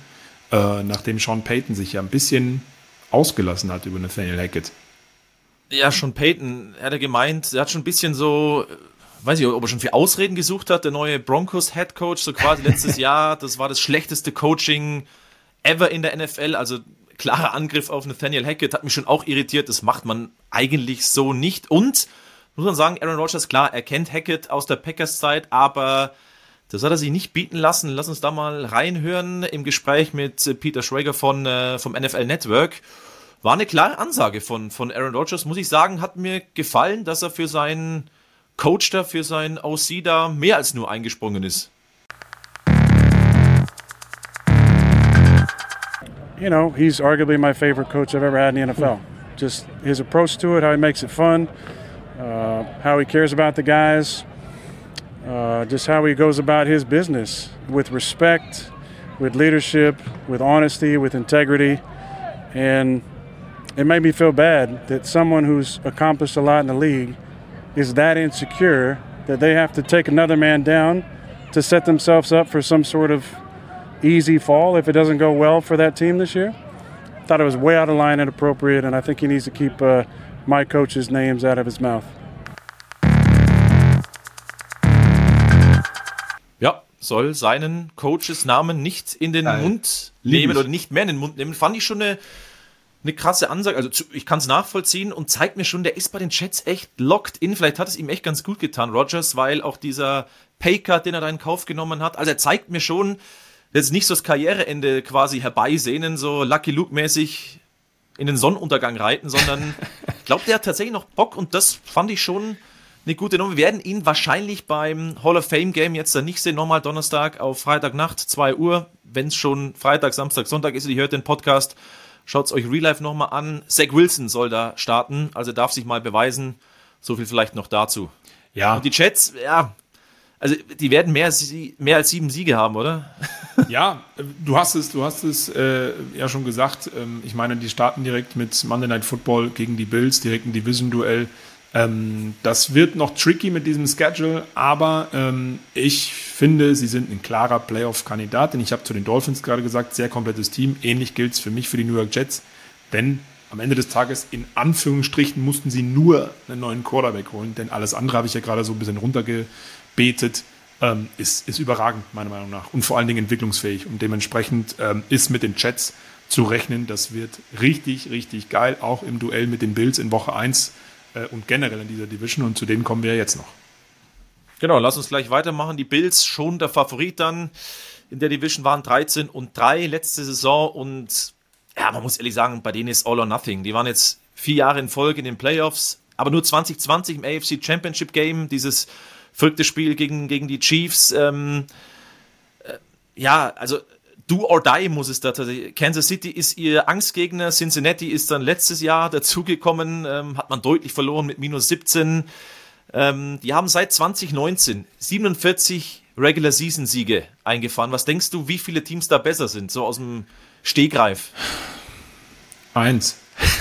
äh, nachdem Sean Payton sich ja ein bisschen ausgelassen hat über Nathaniel Hackett. Ja, Sean Payton, er hat gemeint, er hat schon ein bisschen so, äh, weiß ich, ob er schon für Ausreden gesucht hat, der neue Broncos Head Coach, so quasi letztes Jahr, das war das schlechteste Coaching ever in der NFL, also klarer Angriff auf Nathaniel Hackett hat mich schon auch irritiert. Das macht man eigentlich so nicht. Und muss man sagen, Aaron Rodgers, klar, er kennt Hackett aus der Packers-Zeit, aber das hat er sich nicht bieten lassen. Lass uns da mal reinhören im Gespräch mit Peter Schrager von, äh, vom NFL Network. War eine klare Ansage von, von Aaron Rodgers, muss ich sagen, hat mir gefallen, dass er für seinen Coach da, für seinen OC da mehr als nur eingesprungen ist. you know, he's arguably my favorite coach I've ever had in the NFL. Just his approach to it, how he makes it fun, uh, how he cares about the guys, uh, just how he goes about his business with respect, with leadership, with honesty, with integrity. And it made me feel bad that someone who's accomplished a lot in the league is that insecure that they have to take another man down to set themselves up for some sort of easy fall if it doesn't go well for that team this year. Thought it was way out of line and appropriate, and I think he needs to keep uh, my coach's names out of his mouth. Ja, soll seinen Coaches Namen nicht in den Geil. Mund nehmen oder nicht mehr in den Mund nehmen. Fand ich schon eine, eine krasse Ansage. Also ich kann es nachvollziehen und zeigt mir schon, der ist bei den Chats echt locked in. Vielleicht hat es ihm echt ganz gut getan, Rogers, weil auch dieser Paycard, den er da in Kauf genommen hat, also er zeigt mir schon, jetzt nicht so das Karriereende quasi herbeisehnen, so Lucky Luke-mäßig in den Sonnenuntergang reiten, sondern ich glaube, der hat tatsächlich noch Bock und das fand ich schon eine gute Nummer. Wir werden ihn wahrscheinlich beim Hall of Fame Game jetzt dann nicht sehen, nochmal Donnerstag auf Freitagnacht, 2 Uhr, wenn es schon Freitag, Samstag, Sonntag ist, ihr hört den Podcast, schaut es euch Real Life nochmal an. Zach Wilson soll da starten, also darf sich mal beweisen. So viel vielleicht noch dazu. Ja, Und die Chats, ja, also die werden mehr, mehr als sieben Siege haben, oder? Ja, du hast es, du hast es äh, ja schon gesagt. Ähm, ich meine, die starten direkt mit Monday Night Football gegen die Bills, direkt ein Division-Duell. Ähm, das wird noch tricky mit diesem Schedule, aber ähm, ich finde, sie sind ein klarer Playoff-Kandidat. Denn ich habe zu den Dolphins gerade gesagt, sehr komplettes Team. Ähnlich gilt es für mich für die New York Jets. Denn am Ende des Tages, in Anführungsstrichen, mussten sie nur einen neuen Quarterback holen. Denn alles andere habe ich ja gerade so ein bisschen runtergebetet ähm, ist, ist überragend, meiner Meinung nach. Und vor allen Dingen entwicklungsfähig. Und dementsprechend ähm, ist mit den Chats zu rechnen. Das wird richtig, richtig geil, auch im Duell mit den Bills in Woche 1 äh, und generell in dieser Division. Und zu denen kommen wir jetzt noch. Genau, lass uns gleich weitermachen. Die Bills schon der Favorit dann in der Division waren 13 und 3 letzte Saison und ja, man muss ehrlich sagen, bei denen ist all or nothing. Die waren jetzt vier Jahre in Folge in den Playoffs, aber nur 2020 im AFC Championship Game, dieses verrücktes Spiel gegen, gegen die Chiefs. Ähm, äh, ja, also do or die muss es da tatsächlich. Kansas City ist ihr Angstgegner, Cincinnati ist dann letztes Jahr dazugekommen, ähm, hat man deutlich verloren mit minus 17. Ähm, die haben seit 2019 47 Regular Season Siege eingefahren. Was denkst du, wie viele Teams da besser sind, so aus dem Stegreif? Eins.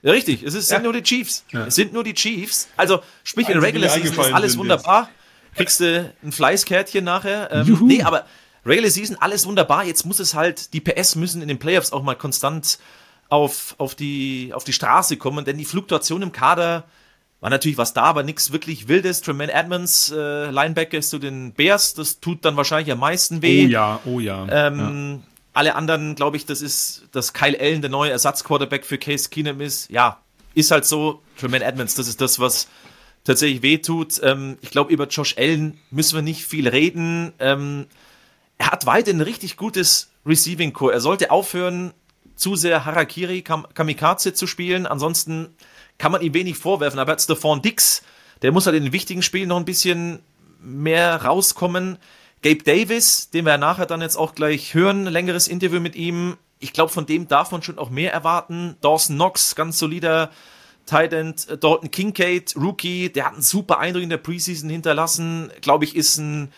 Ja, richtig, es ist, sind nur die Chiefs. Ja. Es sind nur die Chiefs. Also, sprich, in Regular Season ist alles wunderbar. Jetzt. Kriegst du ein Fleißkärtchen nachher. Ähm, nee, aber Regular Season, alles wunderbar. Jetzt muss es halt, die PS müssen in den Playoffs auch mal konstant auf, auf, die, auf die Straße kommen, denn die Fluktuation im Kader war natürlich was da, aber nichts wirklich Wildes. Tremaine Edmonds, äh, Linebacker ist zu den Bears, das tut dann wahrscheinlich am meisten weh. Oh ja, oh ja. Ähm, ja. Alle anderen, glaube ich, das ist, dass Kyle Allen der neue Ersatzquarterback für Case Keenum ist. Ja, ist halt so. Tremaine Edmonds, das ist das, was tatsächlich wehtut. Ähm, ich glaube, über Josh Allen müssen wir nicht viel reden. Ähm, er hat weiterhin ein richtig gutes Receiving Core. Er sollte aufhören, zu sehr Harakiri Kam Kamikaze zu spielen. Ansonsten kann man ihm wenig vorwerfen. Aber Stephon Dix, der muss halt in den wichtigen Spielen noch ein bisschen mehr rauskommen. Gabe Davis, den wir nachher dann jetzt auch gleich hören, längeres Interview mit ihm. Ich glaube, von dem darf man schon auch mehr erwarten. Dawson Knox, ganz solider Tight End. Dalton Kincaid, Rookie, der hat einen super Eindruck in der Preseason hinterlassen. Glaube ich, ist ein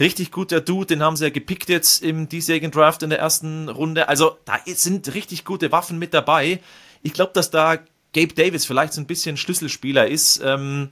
richtig guter Dude. Den haben sie ja gepickt jetzt im diesjährigen Draft in der ersten Runde. Also da sind richtig gute Waffen mit dabei. Ich glaube, dass da Gabe Davis vielleicht so ein bisschen Schlüsselspieler ist. Ähm,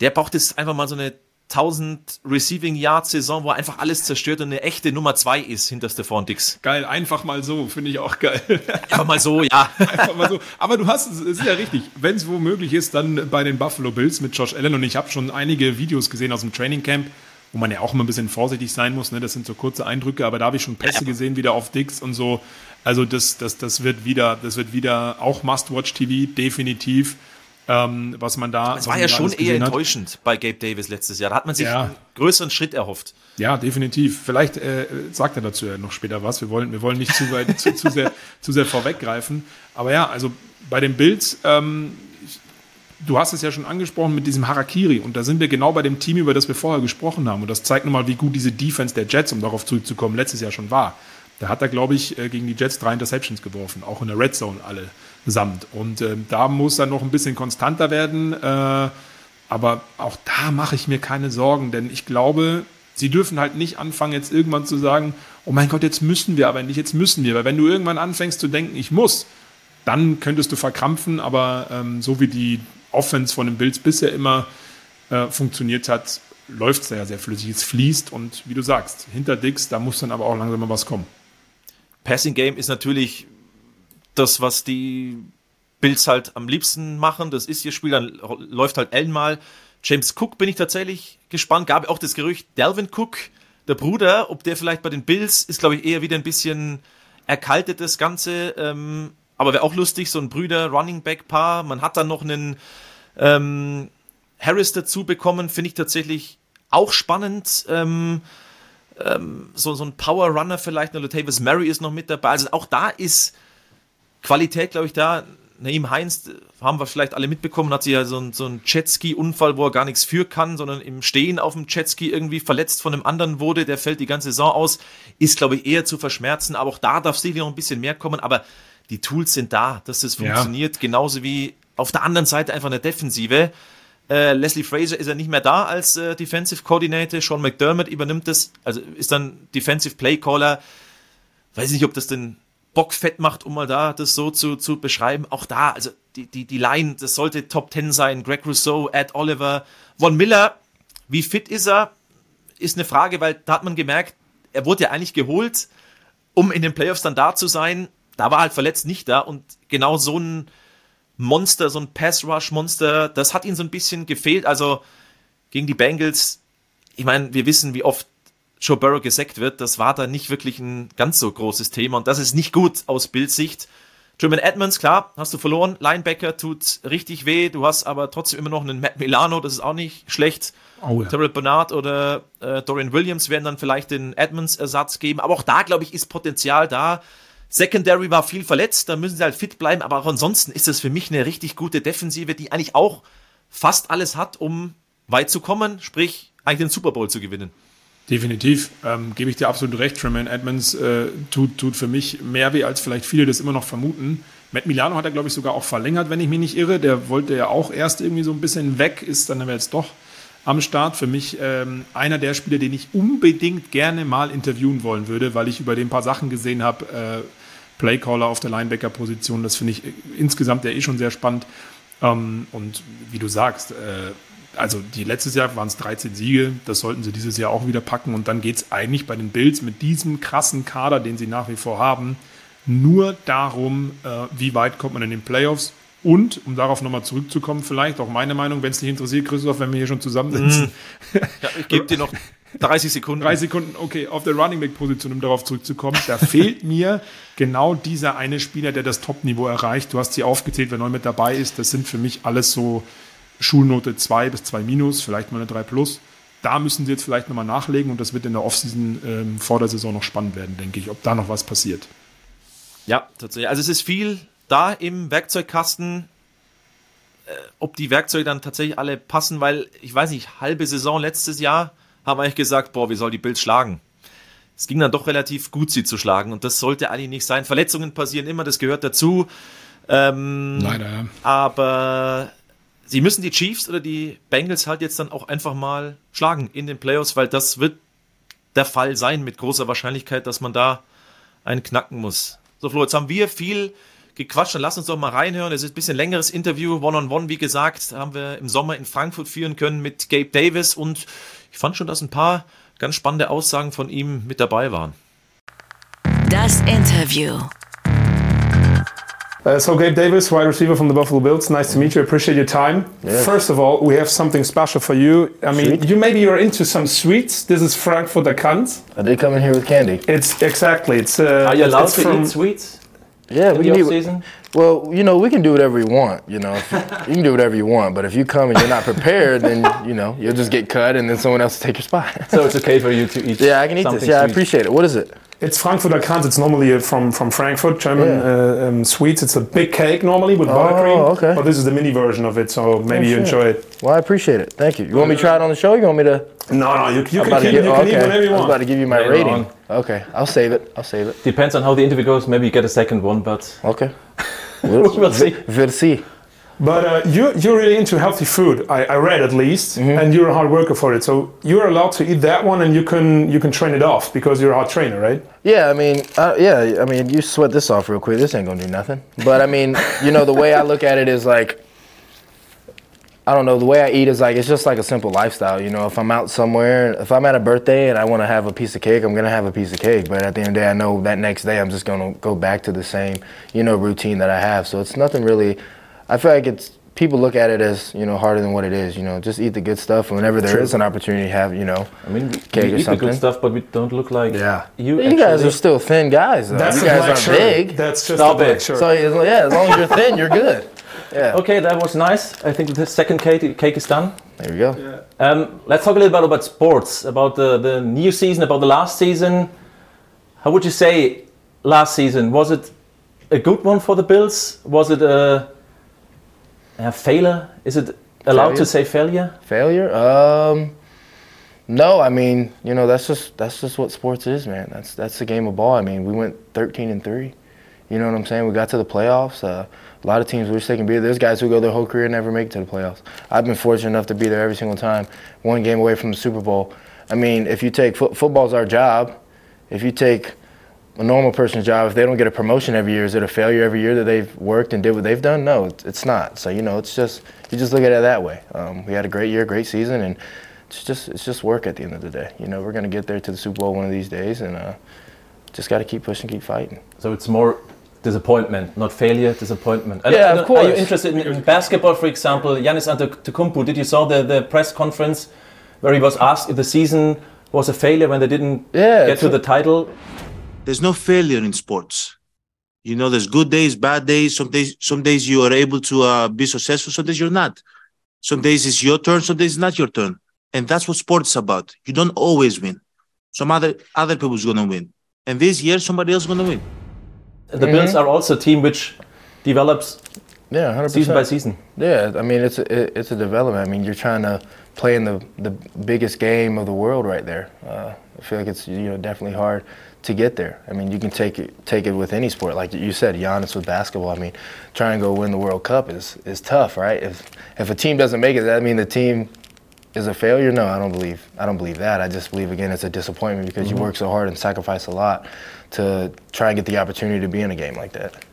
der braucht jetzt einfach mal so eine 1000 Receiving Yard Saison, wo er einfach alles zerstört und eine echte Nummer 2 ist hinter Stephon Dix. Geil, einfach mal so, finde ich auch geil. Einfach mal so, ja. einfach mal so. Aber du hast, es ist ja richtig, wenn es womöglich ist, dann bei den Buffalo Bills mit Josh Allen und ich habe schon einige Videos gesehen aus dem Training Camp, wo man ja auch immer ein bisschen vorsichtig sein muss, ne? das sind so kurze Eindrücke, aber da habe ich schon Pässe gesehen, wieder auf Dix und so. Also das, das, das wird wieder, das wird wieder auch Must-Watch-TV, definitiv ähm, was man da. Es war ja schon eher enttäuschend bei Gabe Davis letztes Jahr. Da hat man sich ja. einen größeren Schritt erhofft. Ja, definitiv. Vielleicht äh, sagt er dazu ja noch später was. Wir wollen, wir wollen nicht zu, weit, zu, zu, sehr, zu sehr vorweggreifen. Aber ja, also bei den Bills, ähm, du hast es ja schon angesprochen mit diesem Harakiri. Und da sind wir genau bei dem Team, über das wir vorher gesprochen haben. Und das zeigt nochmal, wie gut diese Defense der Jets, um darauf zurückzukommen, letztes Jahr schon war. Da hat er, glaube ich, äh, gegen die Jets drei Interceptions geworfen, auch in der Red Zone alle samt. Und äh, da muss er noch ein bisschen konstanter werden. Äh, aber auch da mache ich mir keine Sorgen, denn ich glaube, sie dürfen halt nicht anfangen, jetzt irgendwann zu sagen, oh mein Gott, jetzt müssen wir aber nicht, jetzt müssen wir. Weil wenn du irgendwann anfängst zu denken, ich muss, dann könntest du verkrampfen. Aber ähm, so wie die Offense von den Bills bisher immer äh, funktioniert hat, läuft es ja sehr flüssig. Es fließt und wie du sagst, hinter Dix, da muss dann aber auch langsam mal was kommen. Passing Game ist natürlich das, was die Bills halt am liebsten machen. Das ist ihr Spiel, dann läuft halt Allen mal. James Cook bin ich tatsächlich gespannt. Gab auch das Gerücht, Delvin Cook, der Bruder, ob der vielleicht bei den Bills ist, glaube ich, eher wieder ein bisschen erkaltet, das Ganze. Ähm, aber wäre auch lustig, so ein Brüder-Running-Back-Paar. Man hat dann noch einen ähm, Harris dazu bekommen, finde ich tatsächlich auch spannend. Ähm, ähm, so, so ein Power-Runner vielleicht, oder Tavis Murray ist noch mit dabei. Also auch da ist Qualität, glaube ich, da. Naim Heinz, haben wir vielleicht alle mitbekommen, hat sich ja so einen so Jetski-Unfall, wo er gar nichts für kann, sondern im Stehen auf dem Jetski irgendwie verletzt von einem anderen wurde, der fällt die ganze Saison aus, ist, glaube ich, eher zu verschmerzen, aber auch da darf sicherlich noch ein bisschen mehr kommen, aber die Tools sind da, dass das funktioniert, ja. genauso wie auf der anderen Seite einfach eine Defensive. Äh, Leslie Fraser ist ja nicht mehr da als äh, Defensive Coordinator. Sean McDermott übernimmt das, also ist dann Defensive Play Caller. Weiß nicht, ob das den Bock fett macht, um mal da das so zu, zu beschreiben. Auch da, also die, die, die Line, das sollte Top 10 sein. Greg Rousseau, Ed Oliver, Von Miller, wie fit ist er? Ist eine Frage, weil da hat man gemerkt, er wurde ja eigentlich geholt, um in den Playoffs dann da zu sein. Da war halt verletzt nicht da und genau so ein Monster, so ein Pass-Rush-Monster, das hat ihm so ein bisschen gefehlt. Also gegen die Bengals, ich meine, wir wissen, wie oft Joe Burrow gesackt wird, das war da nicht wirklich ein ganz so großes Thema und das ist nicht gut aus Bildsicht. German Edmonds, klar, hast du verloren. Linebacker tut richtig weh. Du hast aber trotzdem immer noch einen Matt Milano, das ist auch nicht schlecht. Oh ja. Terrell Bernard oder äh, Dorian Williams werden dann vielleicht den Edmonds-Ersatz geben. Aber auch da, glaube ich, ist Potenzial da. Secondary war viel verletzt, da müssen sie halt fit bleiben. Aber auch ansonsten ist es für mich eine richtig gute Defensive, die eigentlich auch fast alles hat, um weit zu kommen, sprich eigentlich den Super Bowl zu gewinnen. Definitiv, ähm, gebe ich dir absolut recht. Tremaine Edmonds äh, tut, tut für mich mehr weh, als vielleicht viele das immer noch vermuten. Matt Milano hat er, glaube ich, sogar auch verlängert, wenn ich mich nicht irre. Der wollte ja auch erst irgendwie so ein bisschen weg, ist dann aber jetzt doch am Start. Für mich ähm, einer der Spieler, den ich unbedingt gerne mal interviewen wollen würde, weil ich über den paar Sachen gesehen habe. Äh, Playcaller auf der Linebacker-Position, das finde ich äh, insgesamt ja eh schon sehr spannend. Ähm, und wie du sagst, äh, also die letztes Jahr waren es 13 Siege, das sollten sie dieses Jahr auch wieder packen. Und dann geht es eigentlich bei den Bills mit diesem krassen Kader, den sie nach wie vor haben, nur darum, äh, wie weit kommt man in den Playoffs. Und, um darauf nochmal zurückzukommen, vielleicht auch meine Meinung, wenn es dich interessiert, Christoph, wenn wir hier schon zusammensitzen. Mm. Ja, ich gebe dir noch 30 Sekunden. 30 Sekunden, okay, auf der Running Back Position, um darauf zurückzukommen. Da fehlt mir genau dieser eine Spieler, der das Top-Niveau erreicht. Du hast sie aufgezählt, wer neu mit dabei ist. Das sind für mich alles so Schulnote 2 bis 2 minus, vielleicht mal eine 3 plus. Da müssen sie jetzt vielleicht nochmal nachlegen und das wird in der Offseason ähm, vor der Saison noch spannend werden, denke ich, ob da noch was passiert. Ja, tatsächlich. Also es ist viel da im Werkzeugkasten. Äh, ob die Werkzeuge dann tatsächlich alle passen, weil ich weiß nicht, halbe Saison letztes Jahr haben wir eigentlich gesagt, boah, wie soll die Bild schlagen? Es ging dann doch relativ gut, sie zu schlagen und das sollte eigentlich nicht sein. Verletzungen passieren immer, das gehört dazu. Ähm, Leider. Aber sie müssen die Chiefs oder die Bengals halt jetzt dann auch einfach mal schlagen in den Playoffs, weil das wird der Fall sein mit großer Wahrscheinlichkeit, dass man da einen knacken muss. So, Flo, jetzt haben wir viel gequatscht, dann lass uns doch mal reinhören. Es ist ein bisschen längeres Interview, One-on-One, -on -one, wie gesagt, haben wir im Sommer in Frankfurt führen können mit Gabe Davis und ich fand schon, dass ein paar ganz spannende Aussagen von ihm mit dabei waren. Das Interview. Uh, so Gabe Davis, wide receiver from the Buffalo Bills. Nice to meet you. I appreciate your time. Yeah. First of all, we have something special for you. I mean, Sweet. you maybe you're into some sweets. This is Frankfurter Kant. I did come in here with candy. It's exactly. It's. Uh, Are you allowed to from, eat sweets? Yeah, we can eat. Season? Well, you know, we can do whatever you want. You know, you can do whatever you want. But if you come and you're not prepared, then you know you'll just get cut, and then someone else will take your spot. so it's okay for you to eat. Yeah, I can eat this. Yeah, sweet. I appreciate it. What is it? It's Frankfurter Kant. It's normally from, from Frankfurt, German yeah. uh, um, sweets. It's a big cake normally with oh, buttercream. okay. But this is the mini version of it, so maybe oh, you enjoy it. Well, I appreciate it. Thank you. You want me to try it on the show? You want me to? No, no. You, you can, keep, give, you can okay. eat whatever you want. I was about to give you my Later rating. On. Okay, I'll save it. I'll save it. Depends on how the interview goes. Maybe you get a second one, but okay. We'll, we'll see. We'll see. But uh, you, you're really into healthy food. I, I read at least, mm-hmm. and you're a hard worker for it. So you're allowed to eat that one, and you can you can train it off because you're a hard trainer, right? Yeah, I mean, uh, yeah, I mean, you sweat this off real quick. This ain't gonna do nothing. But I mean, you know, the way I look at it is like, I don't know. The way I eat is like it's just like a simple lifestyle. You know, if I'm out somewhere, if I'm at a birthday and I want to have a piece of cake, I'm gonna have a piece of cake. But at the end of the day, I know that next day I'm just gonna go back to the same, you know, routine that I have. So it's nothing really. I feel like it's people look at it as you know harder than what it is. You know, just eat the good stuff. Whenever there True. is an opportunity to have, you know, I mean, cake we eat the good stuff, but we don't look like yeah. You, you guys are still thin guys. Though. That's you guys aren't shirt. big. That's just Stop a black shirt. So yeah, as long as you're thin, you're good. Yeah. Okay, that was nice. I think the second cake, cake is done. There you go. Yeah. Um, let's talk a little bit about sports, about the, the new season, about the last season. How would you say last season? Was it a good one for the Bills? Was it a, a failure? Is it allowed failure? to say failure? Failure? Um, no, I mean, you know, that's just that's just what sports is, man. That's that's the game of ball. I mean, we went 13 and 3 You know what I'm saying? We got to the playoffs. Uh, a lot of teams wish they can be there. There's guys who go their whole career and never make it to the playoffs. I've been fortunate enough to be there every single time, one game away from the Super Bowl. I mean, if you take fo- football's our job. If you take a normal person's job, if they don't get a promotion every year, is it a failure every year that they've worked and did what they've done? No, it's- not. So you know, it's just you just look at it that way. Um, we had a great year, great season, and it's just it's just work at the end of the day. You know, we're gonna get there to the Super Bowl one of these days, and uh, just got to keep pushing, keep fighting. So it's more disappointment, not failure, disappointment. And- Yeah, and of Are you interested in, in basketball, for example? Giannis Antetokounmpo, did you saw the, the press conference where he was asked if the season was a failure when they didn't Yeah, get to the title? there's no failure in sports. You know, there's good days, bad days. Some days, some days you are able to uh, be successful. Some days you're not. Some days it's your turn. Some days it's not your turn. And that's what sports is about. You don't always win. Some other other people's gonna win. And this year, somebody else is gonna win. The Bills are also a team which develops Yeah, hundred season by season. Yeah, I mean it's a, it- it's a development. I mean you're trying to play in the the biggest game of the world right there. Uh, I feel like it's you know definitely hard to get there. I mean you can take it take it with any sport, like you said, Giannis with basketball. I mean trying to go win the World Cup is is tough, right? If if a team doesn't make it, that mean the team is a failure? No, I don't believe I don't believe that. I just believe again it's a disappointment because you work so hard and sacrifice a lot to try and get the opportunity to be in a game like that.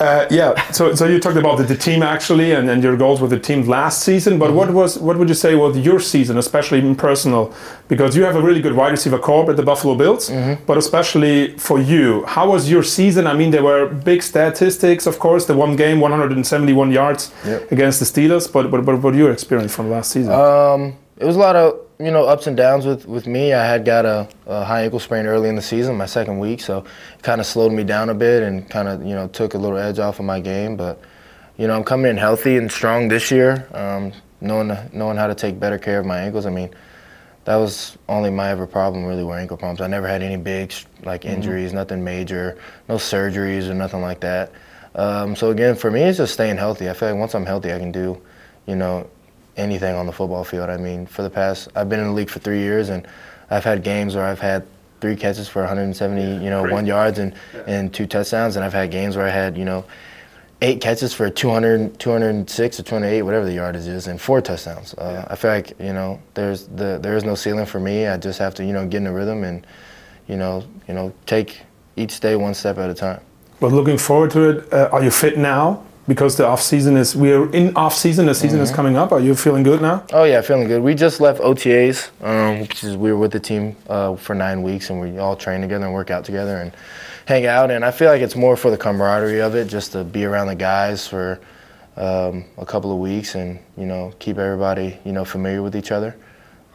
Uh, yeah. So, so you talked about the, the team actually, and, and your goals with the team last season. But what was what would you say was your season, especially in personal? Because you have a really good wide receiver corps at the Buffalo Bills. But especially for you, how was your season? I mean, there were big statistics, of course. The one game, 171 yards Yep. against the Steelers. But but but what your experience from last season? Um, it was a lot of you know ups and downs with with me. I had got a, a high ankle sprain early in the season, my second week, so it kind of slowed me down a bit and kind of you know took a little edge off of my game. But you know I'm coming in healthy and strong this year, um, knowing knowing how to take better care of my ankles. I mean. That was only my ever problem, really, were ankle problems. I never had any big like injuries, nothing major, no surgeries or nothing like that. Um, so again, for me, it's just staying healthy. I feel like once I'm healthy, I can do, you know, anything on the football field. I mean, for the past, I've been in the league for three years, and I've had games where I've had three catches for 170, you know, one yards and, and two touchdowns, and I've had games where I had, you know, eight catches for 200, 206 or 208, whatever the yardage is, and four touchdowns. Uh, I feel like, you know, there's the there is no ceiling for me. I just have to, you know, get in a rhythm and, you know, you know, take each day one step at a time. But looking forward to it, uh, are you fit now? Because the off season is we're in off season. The season is coming up. Are you feeling good now? Oh yeah, feeling good. We just left OTAs, um, which is we were with the team uh, for nine weeks, and we all train together and work out together and hang out. And I feel like it's more for the camaraderie of it, just to be around the guys for um, a couple of weeks and you know keep everybody you know familiar with each other.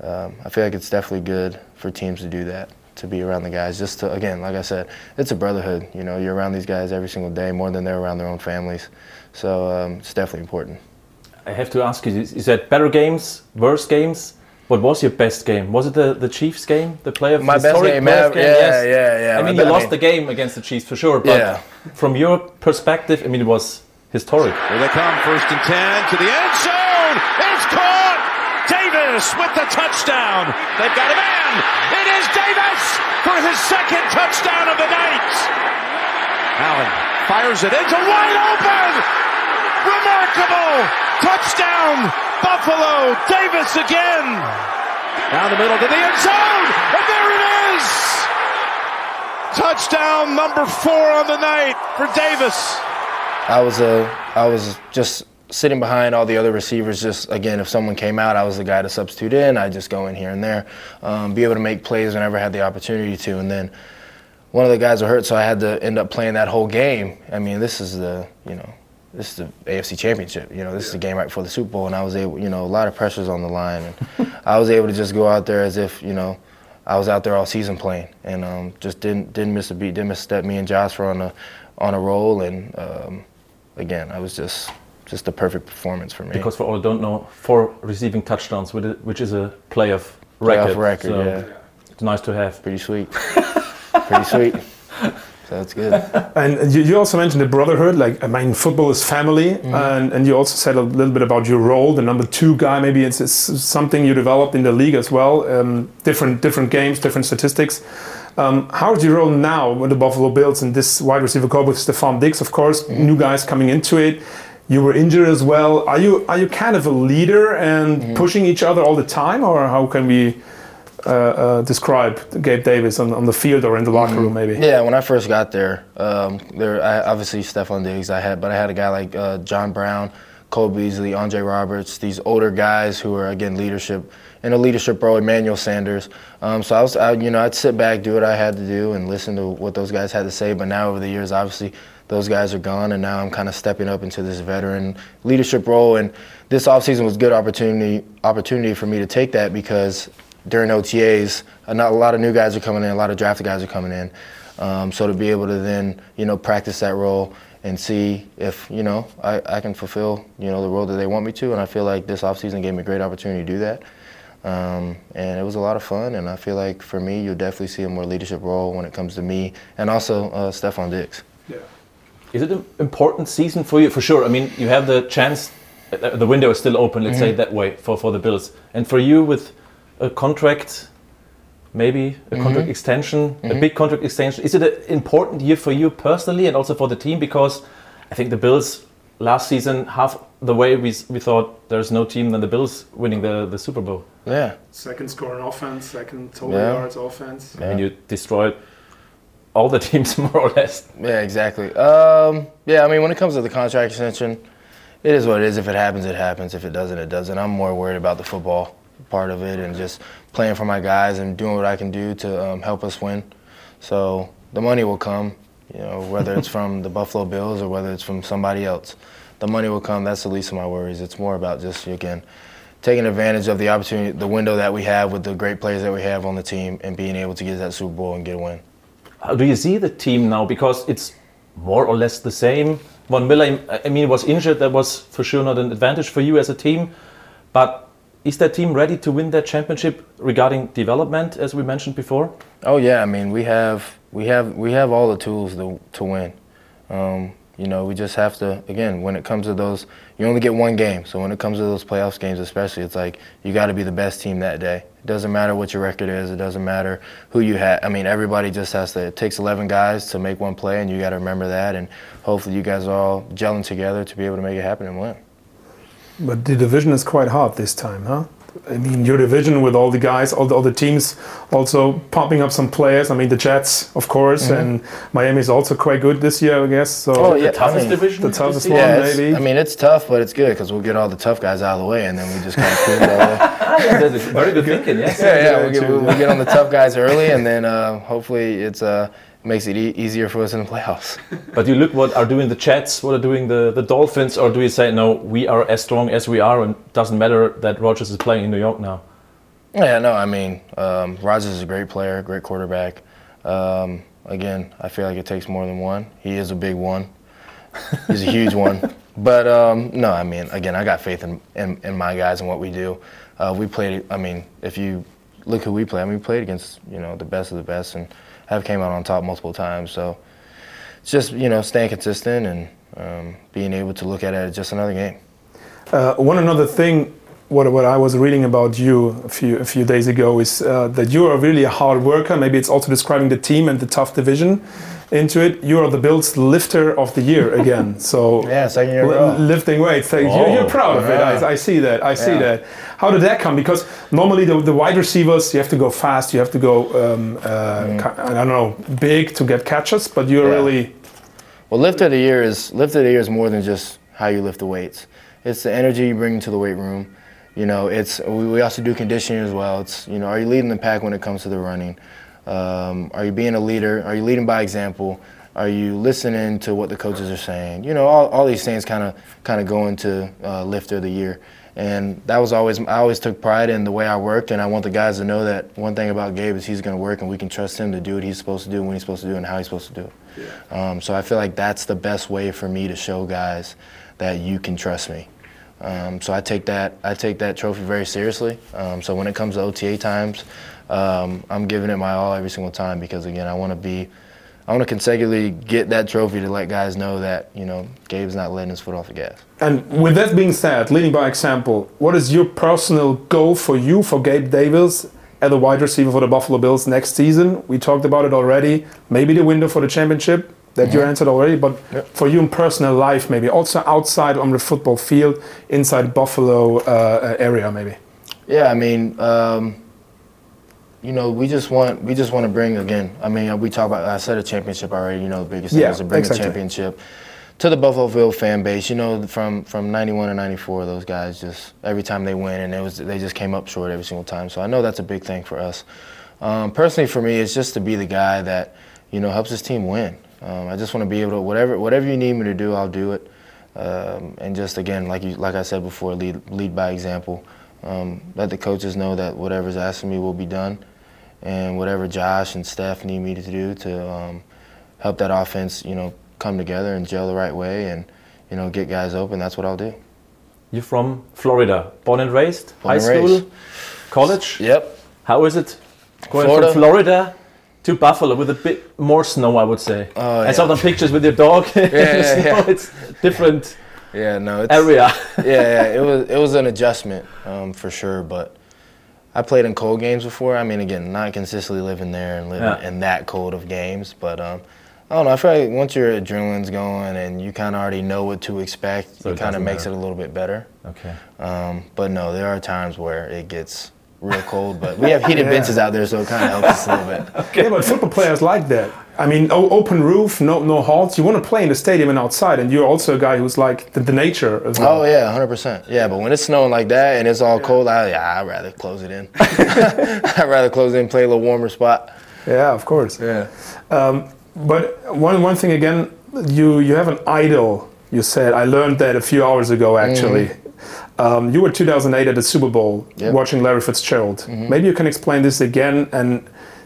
Um, I feel like it's definitely good for teams to do that, to be around the guys. Just to again, like I said, it's a brotherhood. You know, you're around these guys every single day, more than they're around their own families. So um, it's definitely important. I have to ask you, Is that better games, worse games. What was your best game? Was it the, the Chiefs game, the playoff? My best game playoff ever- yeah, yeah, yeah. I mean, you I lost mean- the game against the Chiefs for sure, but Yeah. from your perspective, I mean, it was historic. Here they come, first and 10 to the end zone. Davis with the touchdown. They've got a man. It is Davis for his second touchdown of the night. Allen fires it into wide open. Remarkable touchdown, Buffalo. Davis again. Down the middle to the end zone. And there it is. Touchdown number four on the night for Davis. I was uh, I was just sitting behind all the other receivers. Just again, if someone came out, I was the guy to substitute in. I just go in here and there, um, be able to make plays whenever I had the opportunity to. And then one of the guys was hurt, so I had to end up playing that whole game. I mean, this is the you know. This is the AFC Championship. You know, this is the game right before the Super Bowl, and I was able, you know, a lot of pressures on the line, and I was able to just go out there as if, you know, I was out there all season playing, and um, just didn't didn't miss a beat, didn't miss a step. Me and Josh were on a on a roll, and um, again, I was just just a perfect performance for me. Because for all who don't know, four receiving touchdowns, which is a playoff record. Playoff record, so yeah. It's nice to have. Pretty sweet. Pretty sweet. So that's good. And you, you also mentioned the brotherhood. Like, I mean, football is family, Mm-hmm. and, and you also said a little bit about your role, the number two guy. Maybe it's, it's something you developed in the league as well. Um, different different games, different statistics. Um, how is your role now with the Buffalo Bills and this wide receiver core with Stephon Diggs, of course, Mm-hmm. new guys coming into it. You were injured as well. Are you are you kind of a leader and Mm-hmm. pushing each other all the time, or how can we uh, uh, describe Gabe Davis on, on the field or in the locker room, maybe? Yeah, when I first got there, um, there I, obviously Stephon Diggs I had, but I had a guy like uh, John Brown, Cole Beasley, Andre Roberts, these older guys who are again leadership in a leadership role. Emmanuel Sanders. Um, so I was, I, you know, I'd sit back, do what I had to do, and listen to what those guys had to say. But now over the years, obviously. Those guys are gone, and now I'm kind of stepping up into this veteran leadership role. And this offseason was a good opportunity opportunity for me to take that because during OTAs, a not- a lot of new guys are coming in, a lot of drafted guys are coming in. Um, so to be able to then, you know, practice that role and see if, you know, I, I can fulfill, you know, the role that they want me to. And I feel like this offseason gave me a great opportunity to do that. Um, and it was a lot of fun. And I feel like for me, you'll definitely see a more leadership role when it comes to me and also uh, Stephon Diggs. Is it an important season for you? For sure. I mean, you have the chance. uh, The window is still open. Let's say that way for for the Bills. And for you, with a contract, maybe a contract Mhm. extension, a Mhm. big contract extension. Is it an important year for you personally and also for the team? Because I think the Bills last season, half the way we we thought there's no team than the Bills winning the the Super Bowl. Yeah. Second score in offense, second total Yeah. yards offense. I mean, you destroyed all the teams more or less. Yeah, exactly. Um, yeah, I mean, when it comes to the contract extension, it is what it is. If it happens, it happens. If it doesn't, it doesn't. I'm more worried about the football part of it and just playing for my guys and doing what I can do to um, help us win. So the money will come, you know, whether it's from the Buffalo Bills or whether it's from somebody else. The money will come. That's the least of my worries. It's more about just again taking advantage of the opportunity, the window that we have with the great players that we have on the team, and being able to get to that Super Bowl and get a win. How do you see the team now? Because it's more or less the same. Von Miller, I mean, was injured. That was for sure not an advantage for you as a team. But is that team ready to win that championship regarding development, as we mentioned before? Oh yeah, I mean we have we have we have all the tools to to win. Um, you know, we just have to again when it comes to those, you only get one game. So when it comes to those playoffs games, especially, it's like you got to be the best team that day. It doesn't matter what your record is. It doesn't matter who you have. I mean, everybody just has to. It takes 11 guys to make one play, and you got to remember that. And hopefully, you guys are all gelling together to be able to make it happen and win. But the division is quite hard this time, huh? I mean, your division with all the guys, all the other teams, also pumping up some players. I mean, the Jets, of course, Mhm. and Miami is also quite good this year, I guess. So Oh, yeah, toughest I mean, division the toughest this one, Yeah, maybe. I mean, it's tough, but it's good because we'll get all the tough guys out of the way, and then we just kind of cruise all the way. Very good thinking, yes. Yeah, yeah, we'll get, we'll, we'll get on the tough guys early, and then uh, hopefully it's uh, makes it e- easier for us in the playoffs. But you look what are doing the Jets, what are doing the, the Dolphins, or do you say, no, we are as strong as we are and doesn't matter that Rodgers is playing in New York now? Yeah, no, I mean, um, Rodgers is a great player, great quarterback. Um, again, I feel like it takes more than one. He is a big one. He's a huge one. But um, no, I mean, again, I got faith in, in, in my guys and what we do. Uh, we played. I mean, if you look who we play, I mean, we played against you know the best of the best and have came out on top multiple times. So it's just you know staying consistent and um, being able to look at it as just another game. Uh, one another thing, what, what I was reading about you a few a few days ago is uh, that you are really a hard worker. Maybe it's also describing the team and the tough division into it. You are the Bills lifter of the year again. So Yeah, second year li- lifting weights. You're, you're Oh, proud of it. I, I see that. I see Yeah. that. How did that come? Because normally the, the wide receivers, you have to go fast. You have to go, um, uh, ki- I don't know, big to get catches. But you're Mm. Yeah. really Well, lift of the year is lift of the year is more than just how you lift the weights. It's the energy you bring to the weight room. You know, it's we, we also do conditioning as well. It's you know, are you leading the pack when it comes to the running? Um, are you being a leader? Are you leading by example? Are you listening to what the coaches are saying? You know, all, all these things kind of kind of go into uh, lift of the year. And that was always I always took pride in the way I worked, and I want the guys to know that one thing about Gabe is he's going to work, and we can trust him to do what he's supposed to do, when he's supposed to do, and how he's supposed to do it. Um, so I feel like that's the best way for me to show guys that you can trust me. Um, so I take that I take that trophy very seriously. Um, so when it comes to OTA times, um, I'm giving it my all every single time because again I want to be I want to consecutively get that trophy to let guys know that you know Gabe's not letting his foot off the gas. And with that being said, leading by example, what is your personal goal for you, for Gabe Davis, as a wide receiver for the Buffalo Bills next season? We talked about it already. Maybe the window for the championship that you answered already, but Yep. for you in personal life, maybe also outside on the football field, inside Buffalo uh, area, maybe. Yeah, I mean, um, you know, we just want we just want to bring again. I mean, we talk about. I said a championship already. You know, the biggest thing Yeah, is to bring exactly. a championship to the Buffalo Bill fan base. You know, from from '91 to '94, those guys just every time they win, and it was they just came up short every single time. So I know that's a big thing for us. Um, personally, for me, it's just to be the guy that you know helps his team win. Um, I just want to be able to whatever whatever you need me to do, I'll do it. Um, and just again, like you, like I said before, lead lead by example. Um, let the coaches know that whatever's asked of me will be done, and whatever Josh and Steph need me to do to um, help that offense, you know, come together and gel the right way, and you know, get guys open. That's what I'll do. You're from Florida, born and raised, Born high and school, raised. college. Yep. How is it going Florida. from Florida to Buffalo with a bit more snow? I would say. Oh, I saw the pictures with your dog. yeah, yeah. It's different Yeah, no, it's, area. yeah, yeah, it was it was an adjustment um, for sure. But I played in cold games before. I mean, again, not consistently living there and living Yeah. in that cold of games, but um, I don't know. I feel like once your adrenaline's going and you kind of already know what to expect, So it it kind of makes matter. it a little bit better. Okay. Um, but no, there are times where it gets real cold. But we have heated Yeah. benches out there, so it kind of helps us a little bit. okay. Yeah, but football players like that. I mean, o- open roof, no no halts. You want to play in the stadium and outside, and you're also a guy who's like the, the nature as well. Oh yeah, hundred percent. Yeah, but when it's snowing like that and it's all cold, I yeah, I'd rather close it in. I'd rather close it in, play a little warmer spot. Yeah, of course. Yeah. Um, but one one thing again, you you have an idol. You said I learned that a few hours ago. Actually, um, you were 2008 at the Super Bowl Mm-hmm. Yep. Mm-hmm. watching Larry Fitzgerald. Maybe you can explain this again. And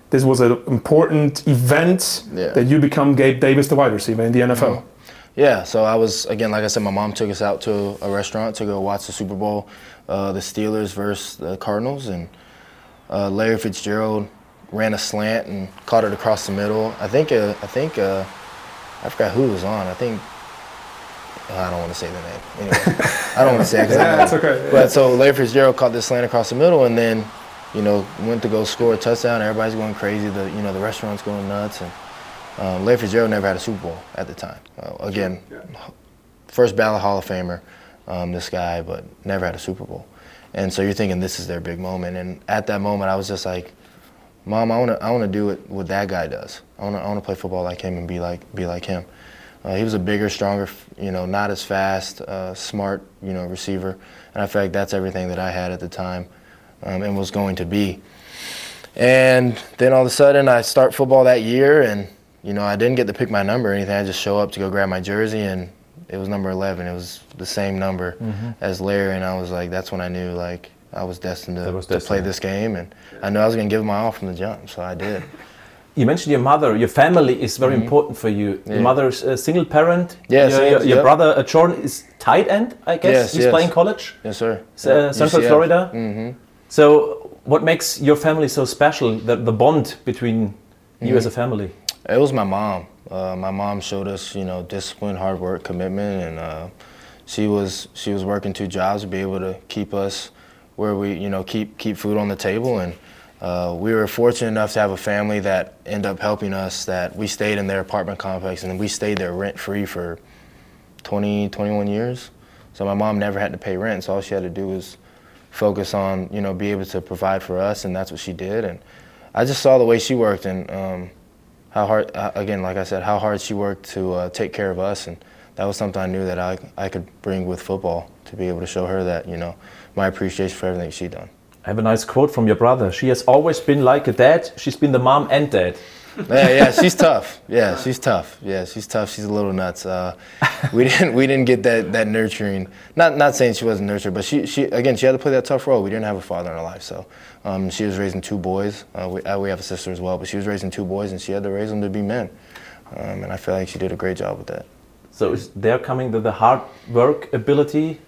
this was an important event Yeah. that you become Gabe Davis, the wide receiver in the NFL. Yeah, so I was again, like I said, my mom took us out to a restaurant to go watch the Super Bowl, uh, the Steelers versus the Cardinals, and uh, Larry Fitzgerald ran a slant and caught it across the middle. I think, uh, I think, uh, I forgot who was on. I think I don't want to say the name. Anyway, I don't want to say it. Yeah, know. okay. But so Larry Fitzgerald caught this slant across the middle, and then, you know, went to go score a touchdown. Everybody's going crazy. The you know the restaurant's going nuts, and um, Larry Fitzgerald never had a Super Bowl at the time. Uh, again, first ballot Hall of Famer, um, this guy, but never had a Super Bowl. And so you're thinking this is their big moment. And at that moment, I was just like, Mom, I want to I want to do it what that guy does. I want to I want to play football like him and be like be like him. Uh, he was a bigger, stronger, you know, not as fast, uh, smart, you know, receiver. And I feel like that's everything that I had at the time, um, and was going to be. And then all of a sudden, I start football that year, and you know, I didn't get to pick my number or anything. I just show up to go grab my jersey, and it was number 11. It was the same number as Larry, and I was like, that's when I knew like I was destined to, was to play this game, and I knew I was going to give my all from the jump, so I did. You mentioned your mother. Your family is very important for you. Mm-hmm. Yeah. Your mother's a single parent. Yes, Your, your, your brother uh, Jordan is tight end. I guess Yes, he's yes. playing college. Yes, sir. Uh, Central UCF. Florida. hmm So, what makes your family so special? The, the bond between you Mm-hmm. as a family. It was my mom. Uh, my mom showed us, you know, discipline, hard work, commitment, and uh, she was she was working two jobs to be able to keep us where we, you know, keep keep food on the table. And uh, we were fortunate enough to have a family that ended up helping us. That we stayed in their apartment complex, and we stayed there rent free for 20, 21 years. So my mom never had to pay rent. So all she had to do was focus on, you know, be able to provide for us, and that's what she did. And I just saw the way she worked, and um, how hard, uh, again, like I said, how hard she worked to uh, take care of us, and that was something I knew that I, I could bring with football to be able to show her that, you know, my appreciation for everything she done. I have a nice quote from your brother. She has always been like a dad. She's been the mom and dad. yeah, yeah, she's tough. Yeah, she's tough. Yeah, she's tough. She's a little nuts. Uh, we didn't we didn't get that that nurturing. Not not saying she wasn't nurtured, but she she again she had to play that tough role. We didn't have a father in our life, so um, she was raising two boys. Uh, we uh, we have a sister as well, but she was raising two boys, and she had to raise them to be men. Um, and I feel like she did a great job with that. So is there coming the, the hard work ability,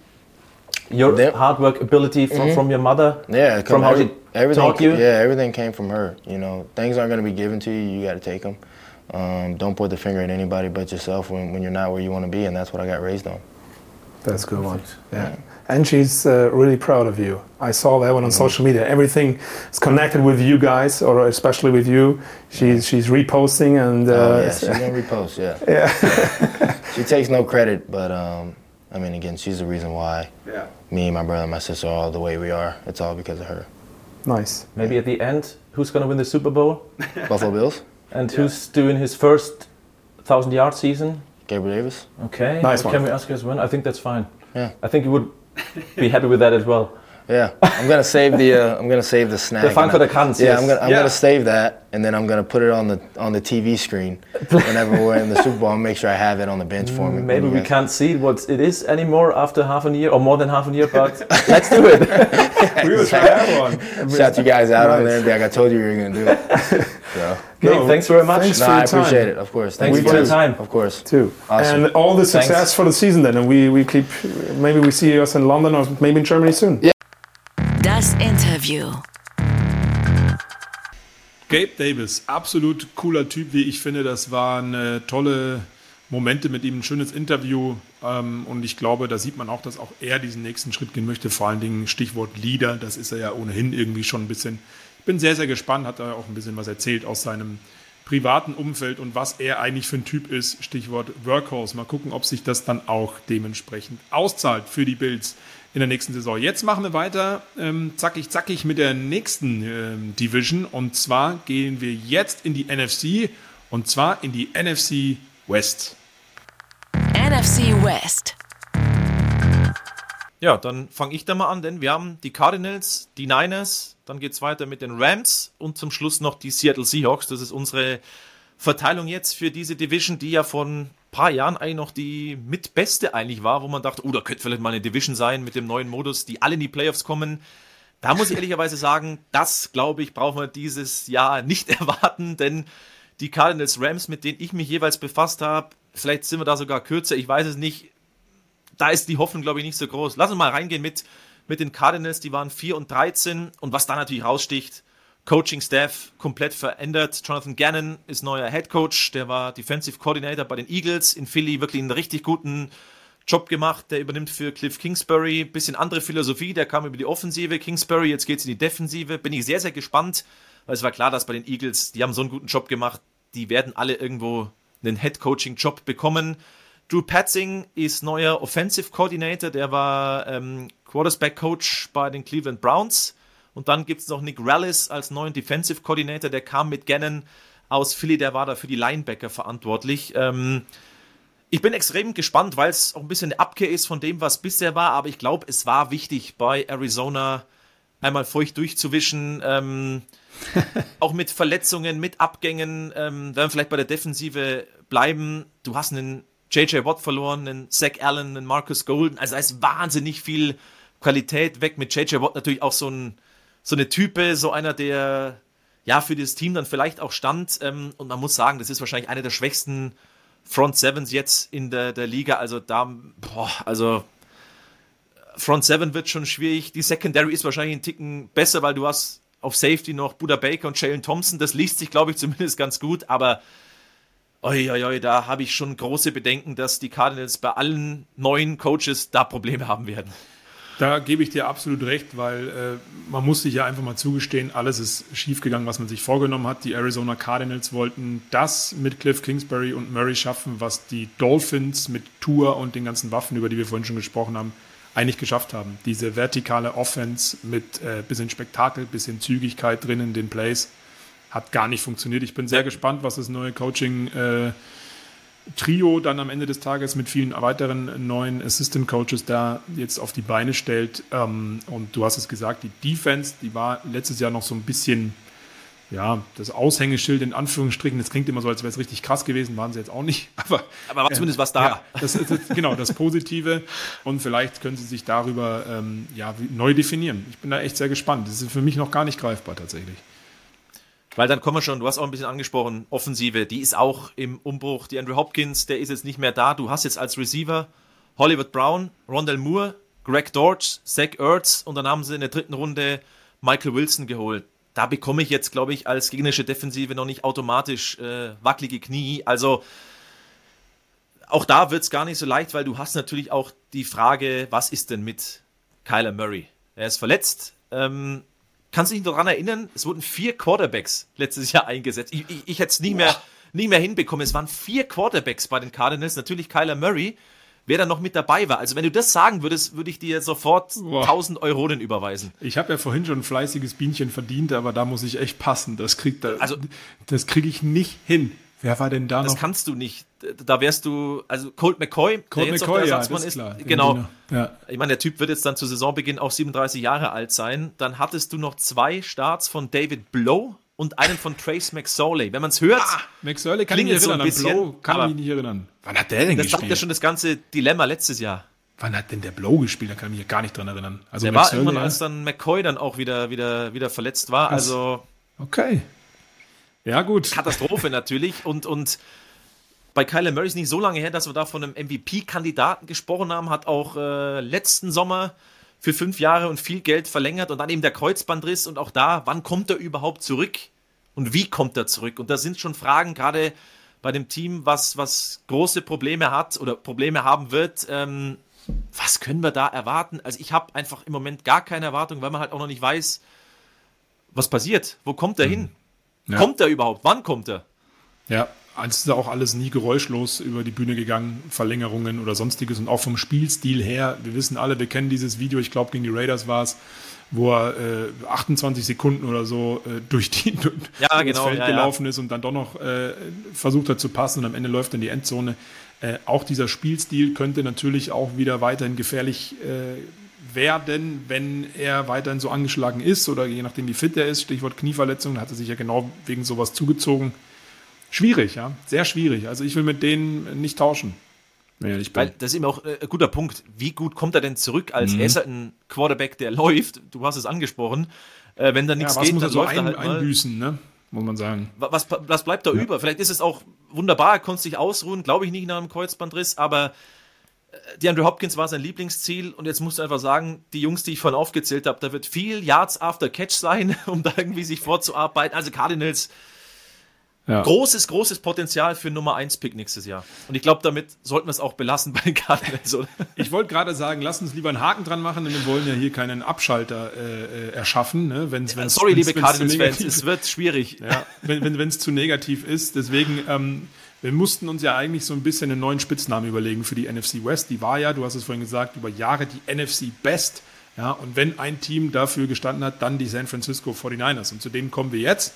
your There- hard work ability from, Mhm. from your mother? Yeah, from how every- she everything. taught you. Yeah, everything came from her. You know, things aren't going to be given to you. You got to take them. Um, don't point the finger at anybody but yourself when, when you're not where you want to be, and that's what I got raised on. That's a good one. Yeah. And she's uh, really proud of you. I saw that one on social media. Everything is connected with you guys, or especially with you. She's she's reposting and. Uh, oh, yeah, she's gonna repost. Yeah. Yeah. she takes no credit, but um, I mean, again, she's the reason why Yeah. me, my brother, and my sister are all the way we are. It's all because of her. Nice. Maybe at the end, who's going to win the Super Bowl? Buffalo Bills, And who's doing his first 1,000 yard season? Gabriel Davis. Okay. Nice one. Can we ask you as well? I think that's fine. Yeah. I think you would be happy with that as well. Yeah, I'm gonna save the uh, I'm gonna save the snag. The fun and for I- the cunts, Yeah, yes. I'm gonna I'm Yeah. gonna save that, and then I'm gonna put it on the on the TV screen whenever we're in the Super Bowl. and make sure I have it on the bench for me. Maybe we guys- can't see what it is anymore after half a year or more than half a year, but let's do it. We will try that one. shout you guys out on there and be like, I told you you were gonna do it. So, Okay, No, thanks very much. thanks no, for I your time. appreciate it. Of course, Thanks you for your time. Of course. Too. Awesome. And all the Thanks. success for the season then. And we, we keep, maybe we see us in London or maybe in Germany soon. Yeah. Interview. Gabe Davis, absolut cooler Typ, wie ich finde. Das waren äh, tolle Momente mit ihm, ein schönes Interview. Ähm, und ich glaube, da sieht man auch, dass auch er diesen nächsten Schritt gehen möchte. Vor allen Dingen Stichwort Leader, das ist er ja ohnehin irgendwie schon ein bisschen. Ich bin sehr, sehr gespannt, hat er auch ein bisschen was erzählt aus seinem privaten Umfeld und was er eigentlich für ein Typ ist. Stichwort Workhorse. Mal gucken, ob sich das dann auch dementsprechend auszahlt für die Bills in der nächsten Saison. Jetzt machen wir weiter, ähm, zackig, zackig mit der nächsten ähm, Division. Und zwar gehen wir jetzt in die NFC und zwar in die NFC West. NFC West. Ja, dann fange ich da mal an, denn wir haben die Cardinals, die Niners, dann geht es weiter mit den Rams und zum Schluss noch die Seattle Seahawks. Das ist unsere Verteilung jetzt für diese Division, die ja von paar Jahren eigentlich noch die mitbeste eigentlich war, wo man dachte, oh, da könnte vielleicht mal eine Division sein mit dem neuen Modus, die alle in die Playoffs kommen. Da muss ich ehrlicherweise sagen, das glaube ich, brauchen wir dieses Jahr nicht erwarten, denn die Cardinals Rams, mit denen ich mich jeweils befasst habe, vielleicht sind wir da sogar kürzer, ich weiß es nicht, da ist die Hoffnung, glaube ich, nicht so groß. Lass uns mal reingehen mit, mit den Cardinals, die waren 4 und 13 und was da natürlich raussticht, Coaching-Staff komplett verändert. Jonathan Gannon ist neuer Head Coach, der war Defensive Coordinator bei den Eagles in Philly, wirklich einen richtig guten Job gemacht. Der übernimmt für Cliff Kingsbury. Bisschen andere Philosophie, der kam über die Offensive. Kingsbury, jetzt geht's in die Defensive. Bin ich sehr, sehr gespannt, weil es war klar, dass bei den Eagles, die haben so einen guten Job gemacht, die werden alle irgendwo einen Head Coaching-Job bekommen. Drew Patzing ist neuer Offensive Coordinator, der war ähm, Quarterback Coach bei den Cleveland Browns. Und dann gibt es noch Nick Rallis als neuen Defensive Coordinator, der kam mit Gannon aus Philly, der war da für die Linebacker verantwortlich. Ähm, ich bin extrem gespannt, weil es auch ein bisschen eine Abkehr ist von dem, was bisher war, aber ich glaube, es war wichtig, bei Arizona einmal feucht durchzuwischen. Ähm, auch mit Verletzungen, mit Abgängen, ähm, werden wir vielleicht bei der Defensive bleiben. Du hast einen JJ Watt verloren, einen Zach Allen, einen Marcus Golden. Also da ist wahnsinnig viel Qualität weg. Mit JJ Watt natürlich auch so, ein, so eine Type, so einer, der ja für das Team dann vielleicht auch stand. Ähm, und man muss sagen, das ist wahrscheinlich einer der schwächsten Front Sevens jetzt in der, der Liga. Also da, boah, also Front Seven wird schon schwierig. Die Secondary ist wahrscheinlich ein Ticken besser, weil du hast auf Safety noch Buda Baker und Jalen Thompson. Das liest sich, glaube ich, zumindest ganz gut. Aber oi, oi, oi, da habe ich schon große Bedenken, dass die Cardinals bei allen neuen Coaches da Probleme haben werden. Da gebe ich dir absolut recht, weil äh, man muss sich ja einfach mal zugestehen, alles ist schiefgegangen, was man sich vorgenommen hat. Die Arizona Cardinals wollten das mit Cliff Kingsbury und Murray schaffen, was die Dolphins mit Tour und den ganzen Waffen, über die wir vorhin schon gesprochen haben, eigentlich geschafft haben. Diese vertikale Offense mit äh, bisschen Spektakel, bisschen Zügigkeit drin in den Plays hat gar nicht funktioniert. Ich bin sehr gespannt, was das neue Coaching äh, Trio dann am Ende des Tages mit vielen weiteren neuen Assistant Coaches da jetzt auf die Beine stellt. Ähm, und du hast es gesagt, die Defense, die war letztes Jahr noch so ein bisschen, ja, das Aushängeschild in Anführungsstrichen. Das klingt immer so, als wäre es richtig krass gewesen, waren sie jetzt auch nicht. Aber, Aber war zumindest was da. Ja, das ist das, genau das Positive. Und vielleicht können sie sich darüber ähm, ja, neu definieren. Ich bin da echt sehr gespannt. Das ist für mich noch gar nicht greifbar tatsächlich. Weil dann kommen wir schon, du hast auch ein bisschen angesprochen, Offensive, die ist auch im Umbruch. Die Andrew Hopkins, der ist jetzt nicht mehr da. Du hast jetzt als Receiver Hollywood Brown, Rondell Moore, Greg Dortch, Zach Ertz und dann haben sie in der dritten Runde Michael Wilson geholt. da bekomme ich jetzt, glaube ich, als gegnerische Defensive noch nicht automatisch äh, wackelige Knie. Also auch da wird es gar nicht so leicht, weil du hast natürlich auch die Frage, was ist denn mit Kyler Murray? Er ist verletzt. Ähm, kannst du dich daran erinnern, es wurden vier Quarterbacks letztes Jahr eingesetzt. Ich, ich, ich hätte es nie mehr, nie mehr hinbekommen. Es waren vier Quarterbacks bei den Cardinals. Natürlich Kyler Murray, wer da noch mit dabei war. Also wenn du das sagen würdest, würde ich dir sofort Boah. 1000 Euronen überweisen. Ich habe ja vorhin schon ein fleißiges Bienchen verdient, aber da muss ich echt passen. Das kriegt da, Also- das kriege ich nicht hin. Wer war denn da Das noch? kannst du nicht. Da wärst du, also Colt McCoy, Colt der jetzt McCoy, ja, das ist klar. Genau. Ja. Ich meine, der Typ wird jetzt dann zu Saisonbeginn auch 37 Jahre alt sein. Dann hattest du noch zwei Starts von David Blow und einen von Trace McSorley. Wenn man es hört, Max Sörle kann ich so ein erinnern, an bisschen, Blow kann ich mich nicht erinnern. Wann hat der denn das sagt gespielt? ja schon das ganze Dilemma letztes Jahr. Wann hat denn der Blow gespielt? Da kann ich mich gar nicht dran erinnern. Also Der Max war irgendwann, ja. als dann McCoy dann auch wieder, wieder, wieder verletzt war. Also Okay. Ja, gut. Katastrophe natürlich. Und, und bei Kyler Murray ist nicht so lange her, dass wir da von einem MVP-Kandidaten gesprochen haben, hat auch äh, letzten Sommer für fünf Jahre und viel Geld verlängert und dann eben der Kreuzbandriss und auch da, wann kommt er überhaupt zurück und wie kommt er zurück? Und da sind schon Fragen, gerade bei dem Team, was, was große Probleme hat oder Probleme haben wird. Ähm, was können wir da erwarten? Also ich habe einfach im Moment gar keine Erwartung, weil man halt auch noch nicht weiß, was passiert. Wo kommt er hin? Ja. Kommt er überhaupt? Wann kommt er? Ja, es ist auch alles nie geräuschlos über die Bühne gegangen, Verlängerungen oder sonstiges und auch vom Spielstil her. Wir wissen alle, wir kennen dieses Video, ich glaube gegen die Raiders war es, wo er äh, 28 Sekunden oder so äh, durch, die, durch Ja, das genau, Feld ja, ja. gelaufen ist und dann doch noch äh, versucht hat zu passen und am Ende läuft er in die Endzone. Äh, auch dieser Spielstil könnte natürlich auch wieder weiterhin gefährlich äh, werden, wenn er weiterhin so angeschlagen ist oder je nachdem wie fit er ist. Stichwort Knieverletzung, da hat er sich ja genau wegen sowas zugezogen. Schwierig, ja, sehr schwierig. Also ich will mit denen nicht tauschen. Bin. Weil das ist immer auch äh, ein guter Punkt. Wie gut kommt er denn zurück als Mhm. er ist halt ein Quarterback, der läuft? Du hast es angesprochen. Äh, wenn da ja, nichts was geht, muss er dann so läuft er ein, halt mal. einbüßen, ne? muss man sagen. Wa- Was, was bleibt da über? Vielleicht ist es auch wunderbar, er konnte sich ausruhen, glaube ich nicht nach einem Kreuzbandriss, aber äh, DeAndre Hopkins war sein Lieblingsziel und jetzt musst du einfach sagen, die Jungs, die ich vorhin aufgezählt habe, da wird viel Yards after Catch sein, um da irgendwie sich vorzuarbeiten. Also Cardinals, Ja. großes, großes Potenzial für Nummer 1 Pick nächstes Jahr. Und ich glaube, damit sollten wir es auch belassen bei den Cardinals, oder? Ich wollte gerade sagen, lass uns lieber einen Haken dran machen, denn wir wollen ja hier keinen Abschalter äh, äh, erschaffen. Ne? Wenn's, wenn's, Sorry, wenn's- liebe Cardinals-Fans, es wird schwierig. Ja, wenn es wenn, es zu negativ ist. Deswegen, ähm, wir mussten uns ja eigentlich so ein bisschen einen neuen Spitznamen überlegen für die NFC West. Die war ja, du hast es vorhin gesagt, über Jahre die NFC Best. Ja, und wenn ein Team dafür gestanden hat, dann die San Francisco 49ers. Und zu denen kommen wir jetzt.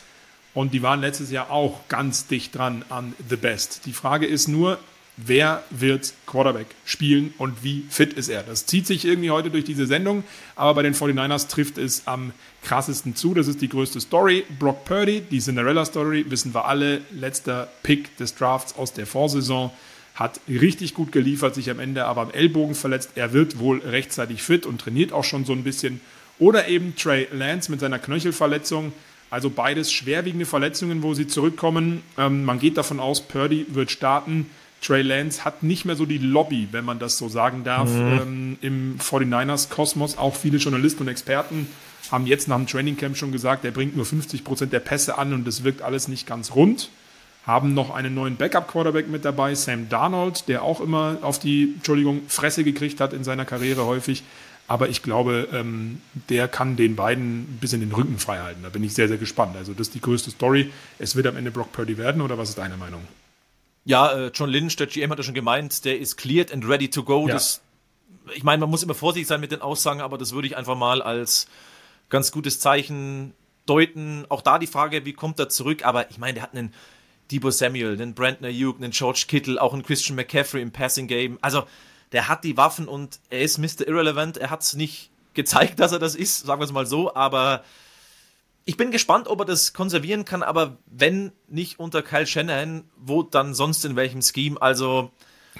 Und die waren letztes Jahr auch ganz dicht dran an The Best. Die Frage ist nur, wer wird Quarterback spielen und wie fit ist er? Das zieht sich irgendwie heute durch diese Sendung, aber bei den 49ers trifft es am krassesten zu. Das ist die größte Story. Brock Purdy, die Cinderella-Story, wissen wir alle, letzter Pick des Drafts aus der Vorsaison. Hat richtig gut geliefert, sich am Ende aber am Ellbogen verletzt. Er wird wohl rechtzeitig fit und trainiert auch schon so ein bisschen. Oder eben Trey Lance mit seiner Knöchelverletzung. Also beides schwerwiegende Verletzungen, wo sie zurückkommen. Ähm, man geht davon aus, Purdy wird starten. Trey Lance hat nicht mehr so die Lobby, wenn man das so sagen darf, Mhm. ähm, im 49ers-Kosmos. Auch viele Journalisten und Experten haben jetzt nach dem Trainingcamp schon gesagt, er bringt nur 50 Prozent der Pässe an und es wirkt alles nicht ganz rund. Haben noch einen neuen Backup-Quarterback mit dabei, Sam Darnold, der auch immer auf die, Entschuldigung, Fresse gekriegt hat in seiner Karriere häufig. Aber ich glaube, ähm, der kann den beiden ein bisschen den Rücken frei halten. Da bin ich sehr, sehr gespannt. Also das ist die größte Story. Es wird am Ende Brock Purdy werden, oder was ist deine Meinung? Ja, äh, John Lynch, der GM, hat ja schon gemeint, der ist cleared and ready to go. Ja. Das, ich meine, man muss immer vorsichtig sein mit den Aussagen, aber das würde ich einfach mal als ganz gutes Zeichen deuten. Auch da die Frage, wie kommt er zurück? Aber ich meine, der hat einen Debo Samuel, einen Brandon Ayuk, einen George Kittle, auch einen Christian McCaffrey im Passing Game. Also, der hat die Waffen und er ist Mr. Irrelevant. Er hat es nicht gezeigt, dass er das ist, sagen wir es mal so, aber ich bin gespannt, ob er das konservieren kann, aber wenn nicht unter Kyle Shanahan, wo dann sonst in welchem Scheme? Also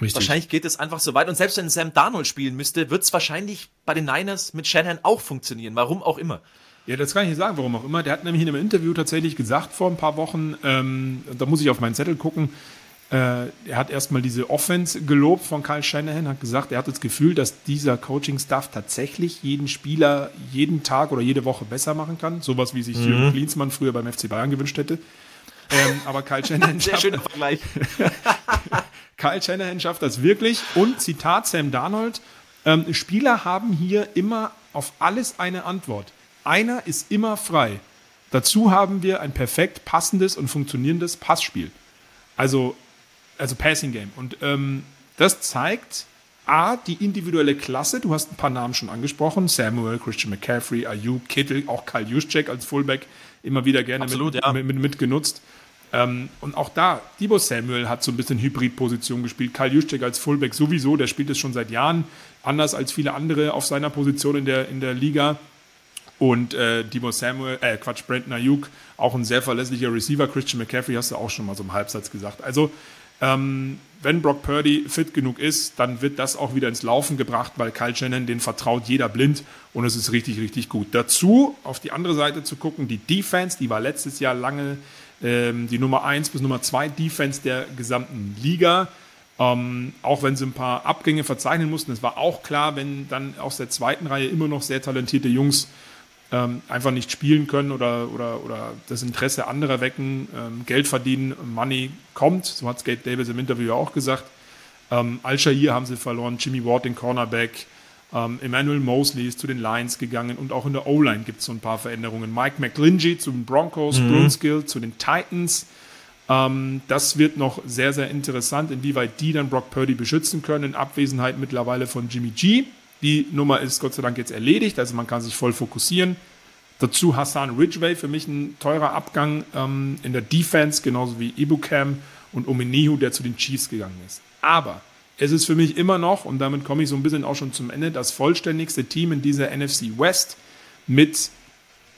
Richtig. wahrscheinlich geht es einfach so weit. Und selbst wenn Sam Darnold spielen müsste, wird es wahrscheinlich bei den Niners mit Shanahan auch funktionieren. Warum auch immer. Ja, das kann ich nicht sagen, warum auch immer. Der hat nämlich in einem Interview tatsächlich gesagt vor ein paar Wochen, ähm, da muss ich auf meinen Zettel gucken, er hat erstmal diese Offense gelobt von Kyle Shanahan, hat gesagt, er hat das Gefühl, dass dieser Coaching-Staff tatsächlich jeden Spieler jeden Tag oder jede Woche besser machen kann. Sowas, wie sich mhm. Jürgen Klinsmann früher beim FC Bayern gewünscht hätte. Ähm, aber Kyle Shanahan Sehr schöner Vergleich. Kyle Shanahan schafft das wirklich. Und Zitat Sam Darnold, ähm, Spieler haben hier immer auf alles eine Antwort. Einer ist immer frei. Dazu haben wir ein perfekt passendes und funktionierendes Passspiel. Also also Passing Game. Und ähm, das zeigt A, die individuelle Klasse. Du hast ein paar Namen schon angesprochen. Samuel, Christian McCaffrey, Ayuk, Kittel, auch Kyle Juszczyk als Fullback immer wieder gerne Absolut, mit, ja. mit, mit, mit genutzt. Ähm, und auch da, Debo Samuel hat so ein bisschen Hybridposition gespielt. Kyle Juszczyk als Fullback sowieso, der spielt es schon seit Jahren, anders als viele andere auf seiner Position in der, in der Liga. Und äh, Debo Samuel, äh, Quatsch, Brandon Ayuk, auch ein sehr verlässlicher Receiver. Christian McCaffrey hast du auch schon mal so im Halbsatz gesagt. Also ähm, wenn Brock Purdy fit genug ist, dann wird das auch wieder ins Laufen gebracht, weil Kyle Shannon, den vertraut jeder blind und es ist richtig, richtig gut. Dazu auf die andere Seite zu gucken, die Defense, die war letztes Jahr lange ähm, die Nummer 1 bis Nummer 2 Defense der gesamten Liga. Ähm, auch wenn sie ein paar Abgänge verzeichnen mussten, es war auch klar, wenn dann aus der zweiten Reihe immer noch sehr talentierte Jungs ähm, einfach nicht spielen können oder, oder, oder das Interesse anderer wecken, ähm, Geld verdienen, Money kommt. So hat Skate Davis im Interview auch gesagt. Ähm, Al-Shahir haben sie verloren, Jimmy Ward, den Cornerback. Ähm, Emmanuel Mosley ist zu den Lions gegangen und auch in der O-Line gibt es so ein paar Veränderungen. Mike McGlinchey zu den Broncos, mhm. Brunskill zu den Titans. Ähm, das wird noch sehr, sehr interessant, inwieweit die dann Brock Purdy beschützen können, in Abwesenheit mittlerweile von Jimmy G. Die Nummer ist Gott sei Dank jetzt erledigt, also man kann sich voll fokussieren. Dazu Hassan Ridgway, für mich ein teurer Abgang ähm, in der Defense, genauso wie Ibukam und Omenihu, der zu den Chiefs gegangen ist. Aber es ist für mich immer noch, und damit komme ich so ein bisschen auch schon zum Ende, das vollständigste Team in dieser NFC West mit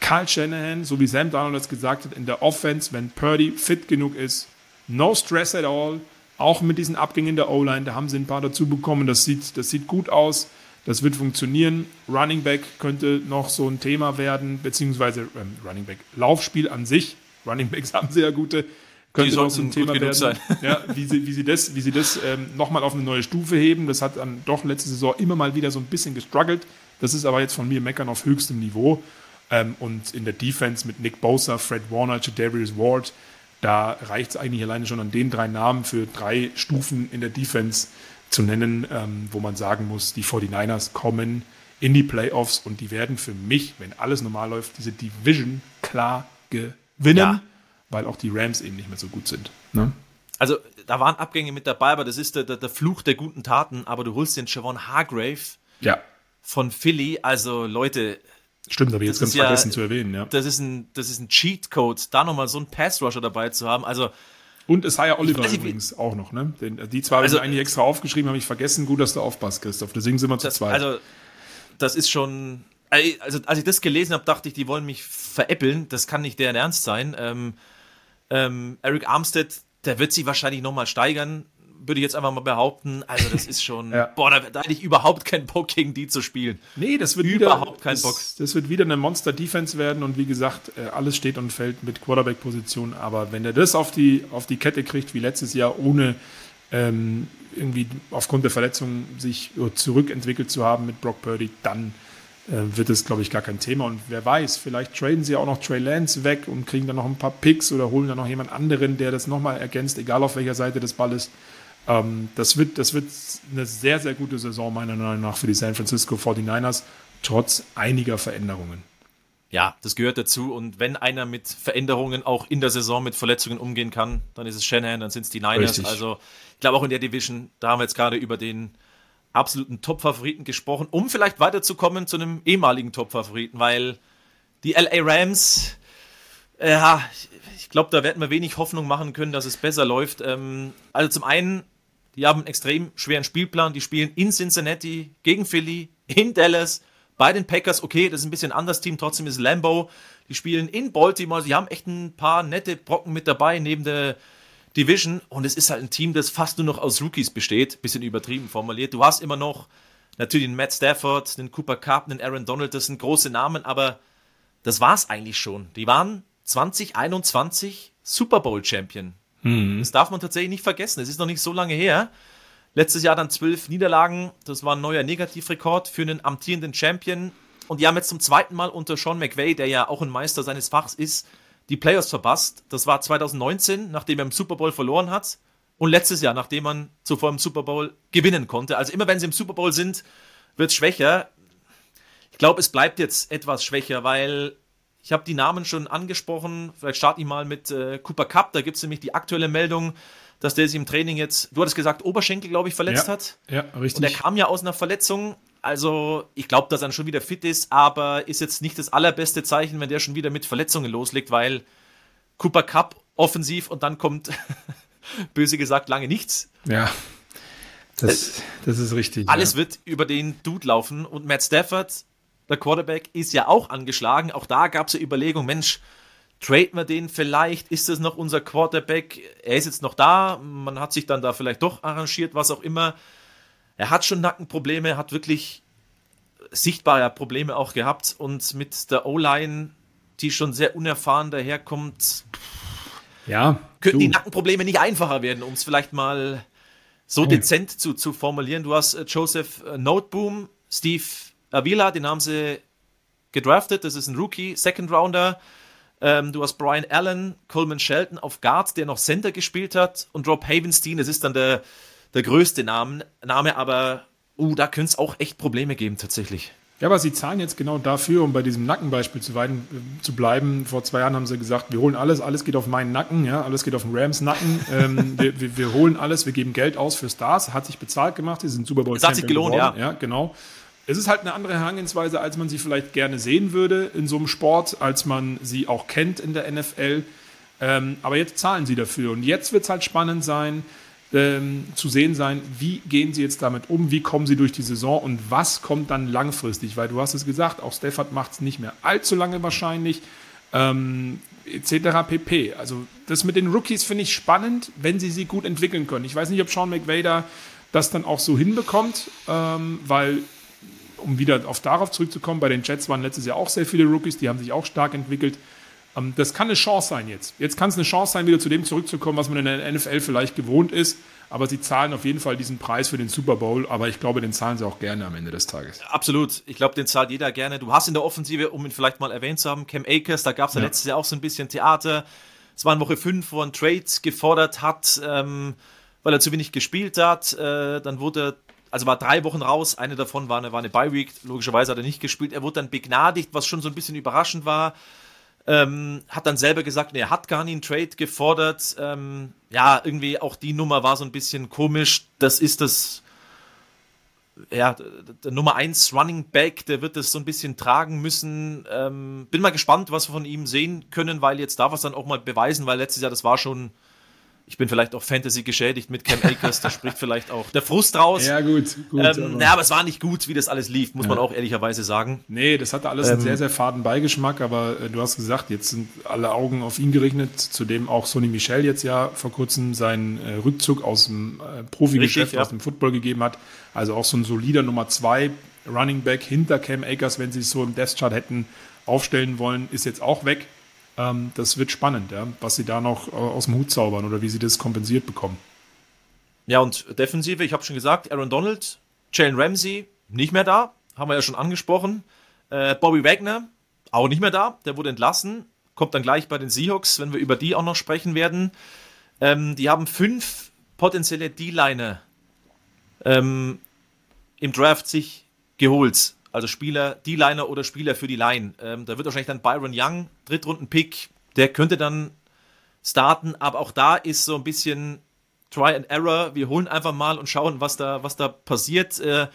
Kyle Shanahan, so wie Sam Donald das gesagt hat, in der Offense, wenn Purdy fit genug ist, no stress at all, auch mit diesen Abgängen in der O-Line, da haben sie ein paar dazu bekommen, das sieht, das sieht gut aus. Das wird funktionieren. Running Back könnte noch so ein Thema werden, beziehungsweise ähm, Running Back Laufspiel an sich. Running Backs haben sehr gute. Könnte noch so ein Thema werden. Sein. Ja, wie sie, wie sie das, wie sie das ähm, nochmal auf eine neue Stufe heben. Das hat dann doch letzte Saison immer mal wieder so ein bisschen gestruggelt. Das ist aber jetzt von mir meckern auf höchstem Niveau. Ähm, und in der Defense mit Nick Bosa, Fred Warner, Jadarius Ward, da reicht es eigentlich alleine schon an den drei Namen für drei Stufen in der Defense zu nennen, ähm, wo man sagen muss, die 49ers kommen in die Playoffs und die werden für mich, wenn alles normal läuft, diese Division klar gewinnen, ja. weil auch die Rams eben nicht mehr so gut sind. Ne? Also da waren Abgänge mit dabei, aber das ist der, der, der Fluch der guten Taten, aber du holst den Javon Hargrave ja. von Philly, also Leute, Stimmt, habe ich jetzt ganz ja, vergessen zu erwähnen, ja. Das ist ein, das ist ein Cheatcode, da nochmal so einen Pass-Rusher dabei zu haben. Also und Isaiah Oliver nicht, übrigens auch noch, ne? Den, die zwei also, habe ich eigentlich extra aufgeschrieben, habe ich vergessen. Gut, dass du aufpasst, Christoph. Deswegen sind wir zu zweit. Also, das ist schon. Also, als ich das gelesen habe, dachte ich, die wollen mich veräppeln. Das kann nicht deren Ernst sein. Ähm, ähm, Eric Armstead, der wird sich wahrscheinlich nochmal steigern würde ich jetzt einfach mal behaupten. Also, das ist schon. ja. Boah, da, da hätte ich überhaupt keinen Bock, gegen die zu spielen. Nee, das wird überhaupt wieder, keinen Bock. Das, wird wieder eine Monster-Defense werden und wie gesagt, äh, alles steht und fällt mit Quarterback-Position. Aber wenn er das auf die, auf die Kette kriegt, wie letztes Jahr, ohne ähm, irgendwie aufgrund der Verletzung sich zurückentwickelt zu haben mit Brock Purdy, dann äh, wird es, glaube ich, gar kein Thema. Und wer weiß, vielleicht traden sie auch noch Trey Lance weg und kriegen dann noch ein paar Picks oder holen dann noch jemand anderen, der das nochmal ergänzt, egal auf welcher Seite des Balles. Ähm, das, wird, das wird eine sehr, sehr gute Saison meiner Meinung nach für die San Francisco 49ers, trotz einiger Veränderungen. Ja, das gehört dazu. Und wenn einer mit Veränderungen auch in der Saison mit Verletzungen umgehen kann, dann ist es Shanahan, dann sind es die Niners. Richtig. Also ich glaube auch in der Division, da haben wir jetzt gerade über den absoluten Top-Favoriten gesprochen, um vielleicht weiterzukommen zu einem ehemaligen Top-Favoriten, weil die LA Rams, ja, ich glaube, da werden wir wenig Hoffnung machen können, dass es besser läuft. Ähm, also zum einen die haben einen extrem schweren Spielplan. Die spielen in Cincinnati, gegen Philly, in Dallas, bei den Packers. Okay, das ist ein bisschen anderes Team, trotzdem ist Lambo. Die spielen in Baltimore. Sie haben echt ein paar nette Brocken mit dabei neben der Division. Und es ist halt ein Team, das fast nur noch aus Rookies besteht. Bisschen übertrieben formuliert. Du hast immer noch natürlich den Matt Stafford, den Cooper Cup, den Aaron Donald. Das sind große Namen, aber das war es eigentlich schon. Die waren 2021 Super Bowl Champion. Mhm. Das darf man tatsächlich nicht vergessen. Es ist noch nicht so lange her. Letztes Jahr dann zwölf Niederlagen. Das war ein neuer Negativrekord für einen amtierenden Champion. Und die haben jetzt zum zweiten Mal unter Sean McVay, der ja auch ein Meister seines Fachs ist, die Playoffs verpasst. Das war 2019, nachdem er im Super Bowl verloren hat. Und letztes Jahr, nachdem man zuvor im Super Bowl gewinnen konnte. Also immer wenn sie im Super Bowl sind, wird es schwächer. Ich glaube, es bleibt jetzt etwas schwächer, weil ich habe die Namen schon angesprochen. Vielleicht starte ich mal mit äh, Cooper Cup. Da gibt es nämlich die aktuelle Meldung, dass der sich im Training jetzt, du hattest gesagt, Oberschenkel, glaube ich, verletzt ja, hat. Ja, richtig. Und er kam ja aus einer Verletzung. Also, ich glaube, dass er schon wieder fit ist, aber ist jetzt nicht das allerbeste Zeichen, wenn der schon wieder mit Verletzungen loslegt, weil Cooper Cup offensiv und dann kommt, böse gesagt, lange nichts. Ja. Das, das ist richtig. Alles ja. wird über den Dude laufen und Matt Stafford, der Quarterback, ist ja auch angeschlagen. Auch da gab es ja Überlegungen, Mensch, traden wir den vielleicht? Ist das noch unser Quarterback? Er ist jetzt noch da. Man hat sich dann da vielleicht doch arrangiert, was auch immer. Er hat schon Nackenprobleme, hat wirklich sichtbare Probleme auch gehabt und mit der O-Line, die schon sehr unerfahren daherkommt, ja, könnten du. die Nackenprobleme nicht einfacher werden, um es vielleicht mal so dezent zu, zu formulieren. Du hast äh, Joseph äh, Noteboom, Steve Avila, den haben sie gedraftet, das ist ein Rookie, Second Rounder. Ähm, du hast Brian Allen, Coleman Shelton auf Guard, der noch Center gespielt hat und Rob Havenstein, das ist dann der, der größte Name, Name aber uh, da könnte es auch echt Probleme geben tatsächlich. Ja, aber sie zahlen jetzt genau dafür, um bei diesem Nackenbeispiel zu, weiden, äh, zu bleiben. Vor zwei Jahren haben sie gesagt, wir holen alles, alles geht auf meinen Nacken, ja, alles geht auf den Rams Nacken. ähm, wir, wir, wir, holen alles, wir geben Geld aus für Stars, hat sich bezahlt gemacht, sie sind Super Bowl Das hat sich gelohnt, geworden. ja. Ja, genau. Es ist halt eine andere Herangehensweise, als man sie vielleicht gerne sehen würde in so einem Sport, als man sie auch kennt in der NFL. Ähm, aber jetzt zahlen sie dafür. Und jetzt wird es halt spannend sein, ähm, zu sehen sein, wie gehen sie jetzt damit um, wie kommen sie durch die Saison und was kommt dann langfristig. Weil du hast es gesagt, auch Stafford macht es nicht mehr allzu lange wahrscheinlich. Ähm, etc. pp. Also das mit den Rookies finde ich spannend, wenn sie sie gut entwickeln können. Ich weiß nicht, ob Sean McVay da das dann auch so hinbekommt, ähm, weil um wieder auf darauf zurückzukommen, bei den Jets waren letztes Jahr auch sehr viele Rookies, die haben sich auch stark entwickelt. Ähm, das kann eine Chance sein jetzt. Jetzt kann es eine Chance sein, wieder zu dem zurückzukommen, was man in der NFL vielleicht gewohnt ist. Aber sie zahlen auf jeden Fall diesen Preis für den Super Bowl. Aber ich glaube, den zahlen sie auch gerne am Ende des Tages. Absolut. Ich glaube, den zahlt jeder gerne. Du hast in der Offensive, um ihn vielleicht mal erwähnt zu haben, Cam Akers, da gab es ja, ja letztes Jahr auch so ein bisschen Theater. Es war in Woche 5, wo er einen Trade gefordert hat, ähm, weil er zu wenig gespielt hat. Äh, dann wurde er also war drei Wochen raus, eine davon war eine, war eine Bye-Week, logischerweise hat er nicht gespielt. Er wurde dann begnadigt, was schon so ein bisschen überraschend war. Ähm, hat dann selber gesagt, nee, er hat gar nicht einen Trade gefordert. Ähm, ja, irgendwie auch die Nummer war so ein bisschen komisch. Das ist das, ja, der Nummer 1 Running Back, der wird das so ein bisschen tragen müssen. Ähm, bin mal gespannt, was wir von ihm sehen können, weil jetzt darf er es dann auch mal beweisen, weil letztes Jahr, das war schon ich bin vielleicht auch Fantasy geschädigt mit Cam Akers, da spricht vielleicht auch der Frust raus. Ja, gut. gut ähm, aber. Ja, aber es war nicht gut, wie das alles lief, muss ja. man auch ehrlicherweise sagen. Nee, das hatte alles ähm, einen sehr, sehr faden Beigeschmack, aber äh, du hast gesagt, jetzt sind alle Augen auf ihn gerichtet, zudem auch Sonny Michel jetzt ja vor kurzem seinen äh, Rückzug aus dem äh, Profigeschäft, ja. aus dem Football gegeben hat. Also auch so ein solider Nummer zwei Running Back hinter Cam Akers, wenn sie es so im Death Chart hätten aufstellen wollen, ist jetzt auch weg. Ähm, das wird spannend, ja, was sie da noch äh, aus dem Hut zaubern oder wie sie das kompensiert bekommen. Ja, und Defensive, ich habe schon gesagt, Aaron Donald, Jalen Ramsey nicht mehr da, haben wir ja schon angesprochen. Äh, Bobby Wagner auch nicht mehr da, der wurde entlassen, kommt dann gleich bei den Seahawks, wenn wir über die auch noch sprechen werden. Ähm, die haben fünf potenzielle D-Liner ähm, im Draft sich geholt. Also Spieler, D-Liner oder Spieler für die Line. Ähm, da wird wahrscheinlich dann Byron Young, Drittrunden-Pick, der könnte dann starten, aber auch da ist so ein bisschen Try and Error. Wir holen einfach mal und schauen, was da, was da passiert. Äh,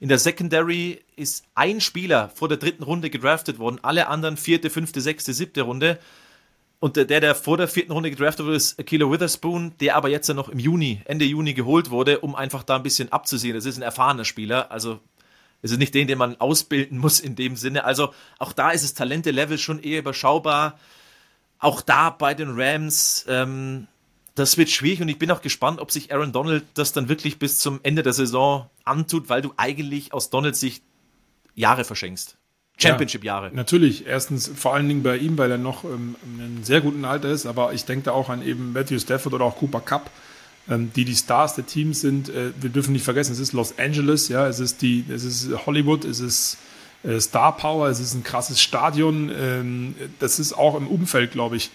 in der Secondary ist ein Spieler vor der dritten Runde gedraftet worden, alle anderen vierte, fünfte, sechste, siebte Runde. Und der, der vor der vierten Runde gedraftet wurde, ist Akilo Witherspoon, der aber jetzt ja noch im Juni, Ende Juni geholt wurde, um einfach da ein bisschen abzusehen. Das ist ein erfahrener Spieler, also es ist nicht den, den man ausbilden muss in dem Sinne. Also auch da ist das Talente-Level schon eher überschaubar. Auch da bei den Rams, ähm, das wird schwierig und ich bin auch gespannt, ob sich Aaron Donald das dann wirklich bis zum Ende der Saison antut, weil du eigentlich aus Donalds Sicht Jahre verschenkst. Championship-Jahre. Ja, natürlich. Erstens vor allen Dingen bei ihm, weil er noch ähm, in einem sehr guten Alter ist, aber ich denke da auch an eben Matthew Stafford oder auch Cooper Cup, die die Stars der Teams sind. Äh, wir dürfen nicht vergessen, es ist Los Angeles, ja, es ist die, es ist Hollywood, es ist äh, Star Power, es ist ein krasses Stadion. Ähm, das ist auch im Umfeld, glaube ich,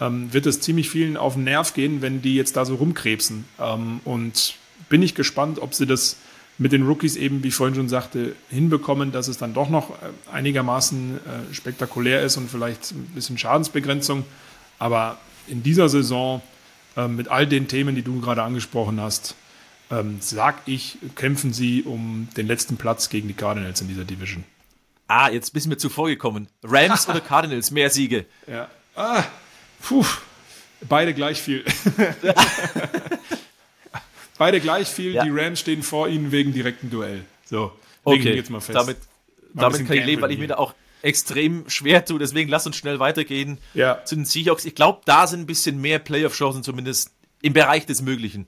ähm, wird es ziemlich vielen auf den Nerv gehen, wenn die jetzt da so rumkrebsen. Ähm, und bin ich gespannt, ob sie das mit den Rookies eben, wie ich vorhin schon sagte, hinbekommen, dass es dann doch noch äh, einigermaßen spektakulär ist und vielleicht ein bisschen Schadensbegrenzung. Aber in dieser Saison äh, mit all den Themen, die du gerade angesprochen hast, ähm, sag ich, kämpfen sie um den letzten Platz gegen die Cardinals in dieser Division. Ah, jetzt bist du mir zuvor gekommen. Rams oder Cardinals, mehr Siege? Ja. Ah, puh. Beide gleich viel. Beide gleich viel. Ja. Die Rams stehen vor ihnen wegen direkten Duell. So, okay. jetzt mal fest. Damit, damit kann ich leben, weil ich mir da auch extrem schwer tue. Deswegen lass uns schnell weitergehen ja. zu den Seahawks. Ich glaube, da sind ein bisschen mehr Playoff-Chancen zumindest im Bereich des Möglichen.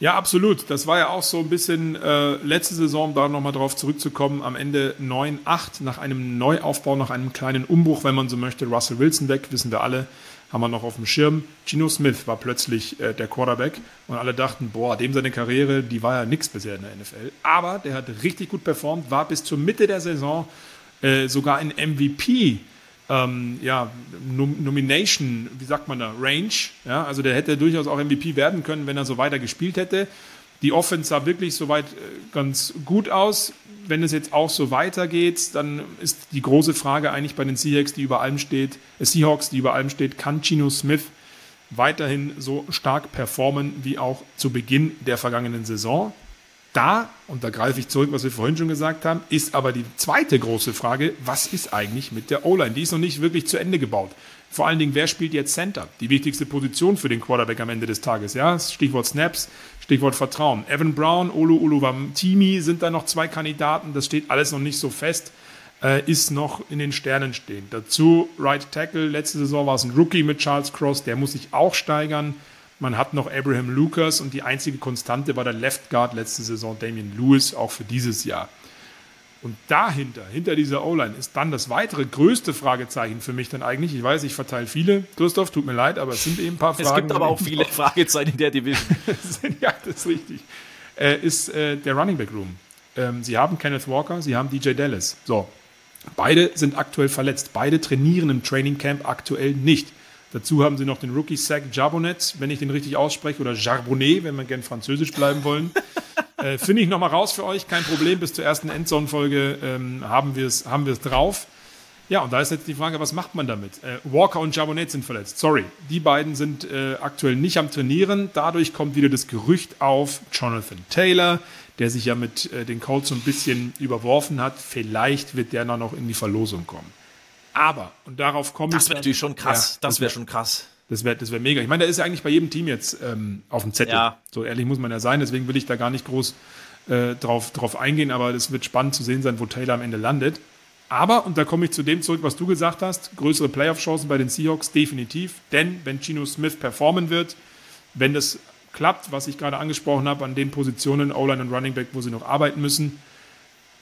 Ja, absolut. Das war ja auch so ein bisschen äh, letzte Saison, da nochmal drauf zurückzukommen, am Ende 9-8 nach einem Neuaufbau, nach einem kleinen Umbruch, wenn man so möchte. Russell Wilson weg, wissen wir alle, haben wir noch auf dem Schirm. Gino Smith war plötzlich äh, der Quarterback und alle dachten, boah, dem seine Karriere, die war ja nichts bisher in der NFL. Aber der hat richtig gut performt, war bis zur Mitte der Saison äh, sogar ein MVP ähm, ja, Nom Nomination, wie sagt man da, Range. Ja, also der hätte durchaus auch MVP werden können, wenn er so weiter gespielt hätte. Die Offense sah wirklich soweit äh, ganz gut aus. Wenn es jetzt auch so weitergeht, dann ist die große Frage eigentlich bei den Seahawks, die über allem steht, äh, Seahawks, die über allem steht, kann Gino Smith weiterhin so stark performen wie auch zu Beginn der vergangenen Saison? Da, und da greife ich zurück, was wir vorhin schon gesagt haben, ist aber die zweite große Frage, was ist eigentlich mit der O-Line? Die ist noch nicht wirklich zu Ende gebaut. Vor allen Dingen, wer spielt jetzt Center? Die wichtigste Position für den Quarterback am Ende des Tages. Ja, Stichwort Snaps, Stichwort Vertrauen. Evan Brown, Olu Uluwamtimi sind da noch zwei Kandidaten. Das steht alles noch nicht so fest. Äh, ist noch in den Sternen stehen. Dazu Right Tackle. Letzte Saison war es ein Rookie mit Charles Cross. Der muss sich auch steigern. Man hat noch Abraham Lucas und die einzige Konstante war der Left Guard letzte Saison Damian Lewis, auch für dieses Jahr. Und dahinter, hinter dieser O-Line, ist dann das weitere größte Fragezeichen für mich dann eigentlich. Ich weiß, ich verteile viele. Christoph, tut mir leid, aber es sind eben ein paar Fragen. Es gibt aber auch viele Fragezeichen in der Division. ja, das ist richtig. Äh, ist äh, der Running Back Room. Ähm, sie haben Kenneth Walker, sie haben DJ Dallas. So. Beide sind aktuell verletzt. Beide trainieren im Training Camp aktuell nicht. Dazu haben sie noch den Rookie Sack Jarbonet, wenn ich den richtig ausspreche, oder Jarbonnet, wenn wir gern französisch bleiben wollen. äh, Finde ich nochmal raus für euch, kein Problem. Bis zur ersten Endzone-Folge ähm, haben wir es haben drauf. Ja, und da ist jetzt die Frage, was macht man damit? Äh, Walker und Jarbonet sind verletzt. Sorry, die beiden sind äh, aktuell nicht am Trainieren. Dadurch kommt wieder das Gerücht auf Jonathan Taylor, der sich ja mit äh, den Colts so ein bisschen überworfen hat. Vielleicht wird der noch in die Verlosung kommen. Aber, und darauf komme ich. Das wäre natürlich schon krass. Ja, das wäre wär schon krass. Das wäre das wär mega. Ich meine, der ist ja eigentlich bei jedem Team jetzt ähm, auf dem Zettel. Ja. So ehrlich muss man ja sein. Deswegen will ich da gar nicht groß äh, drauf, drauf eingehen. Aber es wird spannend zu sehen sein, wo Taylor am Ende landet. Aber, und da komme ich zu dem zurück, was du gesagt hast, größere Playoff-Chancen bei den Seahawks definitiv. Denn wenn Gino Smith performen wird, wenn das klappt, was ich gerade angesprochen habe, an den Positionen, O-Line und Running Back, wo sie noch arbeiten müssen,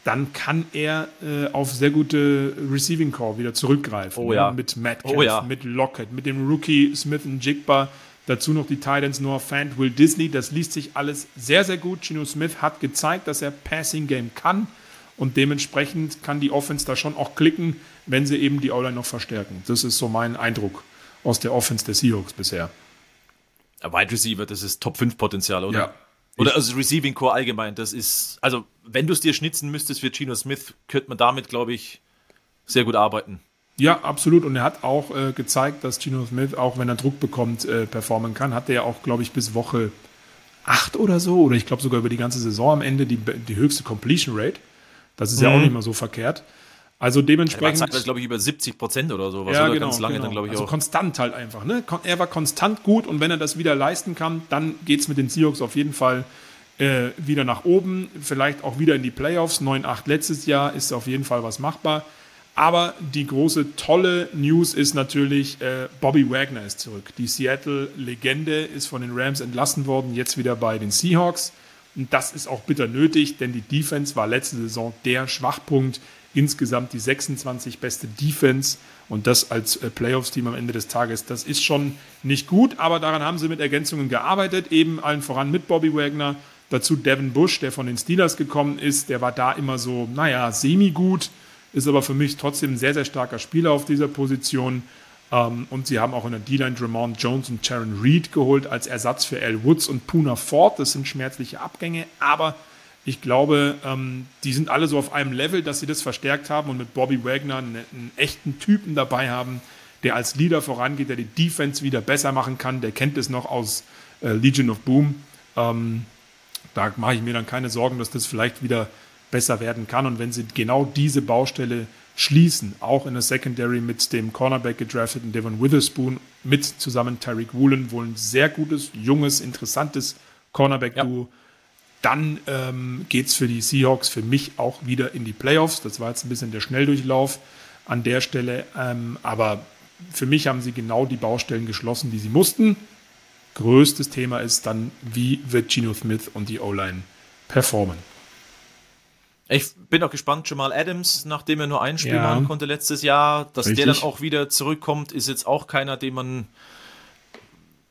dann kann er äh, auf sehr gute Receiving Core wieder zurückgreifen. Oh, ja. Mit Metcalf, oh, ja. mit Lockett, mit dem Rookie Smith und Jigba. Dazu noch die Titans Noah Fant, Will Disney. Das liest sich alles sehr, sehr gut. Gino Smith hat gezeigt, dass er Passing Game kann. Und dementsprechend kann die Offense da schon auch klicken, wenn sie eben die O-Line noch verstärken. Das ist so mein Eindruck aus der Offense der Seahawks bisher. Wide Receiver, das ist Top 5 Potenzial, oder? Ja, oder also Receiving Core allgemein, das ist, also wenn du es dir schnitzen müsstest für Gino Smith, könnte man damit, glaube ich, sehr gut arbeiten. Ja, absolut. Und er hat auch äh, gezeigt, dass Gino Smith, auch wenn er Druck bekommt, äh, performen kann. Hat er ja auch, glaube ich, bis Woche 8 oder so, oder ich glaube sogar über die ganze Saison am Ende die, die höchste Completion Rate. Das ist mhm. ja auch nicht mal so verkehrt. Also dementsprechend. Er war glaube ich, über 70 Prozent oder so. ja, genau, ganz lange genau. dann, glaube ich, also auch. konstant halt einfach. Ne? Er war konstant gut und wenn er das wieder leisten kann, dann geht es mit den Seahawks auf jeden Fall äh, wieder nach oben. Vielleicht auch wieder in die Playoffs. 9-8 letztes Jahr ist auf jeden Fall was machbar. Aber die große, tolle News ist natürlich, äh, Bobby Wagner ist zurück. Die Seattle-Legende ist von den Rams entlassen worden, jetzt wieder bei den Seahawks. Und das ist auch bitter nötig, denn die Defense war letzte Saison der Schwachpunkt insgesamt die 26 beste Defense und das als äh, Playoffs-Team am Ende des Tages. Das ist schon nicht gut, aber daran haben sie mit Ergänzungen gearbeitet, eben allen voran mit Bobby Wagner. Dazu Devin Bush, der von den Steelers gekommen ist, der war da immer so, naja, semi-gut, ist aber für mich trotzdem ein sehr, sehr starker Spieler auf dieser Position. Ähm, und sie haben auch in der D-Line Dramond Jones und Sharon Reed geholt als Ersatz für Al Woods und Puna Ford. Das sind schmerzliche Abgänge, aber ich glaube, ähm, die sind alle so auf einem Level, dass sie das verstärkt haben und mit Bobby Wagner einen, einen, echten Typen dabei haben, der als Leader vorangeht, der die Defense wieder besser machen kann. Der kennt es noch aus äh, Legion of Boom. Ähm, da mache ich mir dann keine Sorgen, dass das vielleicht wieder besser werden kann. Und wenn sie genau diese Baustelle schließen, auch in der Secondary mit dem Cornerback gedrafteten Devon Witherspoon, mit zusammen Tyreek Woolen, wohl ein sehr gutes, junges, interessantes Cornerback-Duo. Ja. Dann ähm, geht es für die Seahawks für mich auch wieder in die Playoffs. Das war jetzt ein bisschen der Schnelldurchlauf an der Stelle. Ähm, aber für mich haben sie genau die Baustellen geschlossen, die sie mussten. Größtes Thema ist dann, wie wird Geno Smith und die O-Line performen. Ich bin auch gespannt, Jamal Adams, nachdem er nur ein Spiel ja. machen konnte letztes Jahr, dass Richtig. der dann auch wieder zurückkommt, ist jetzt auch keiner, den man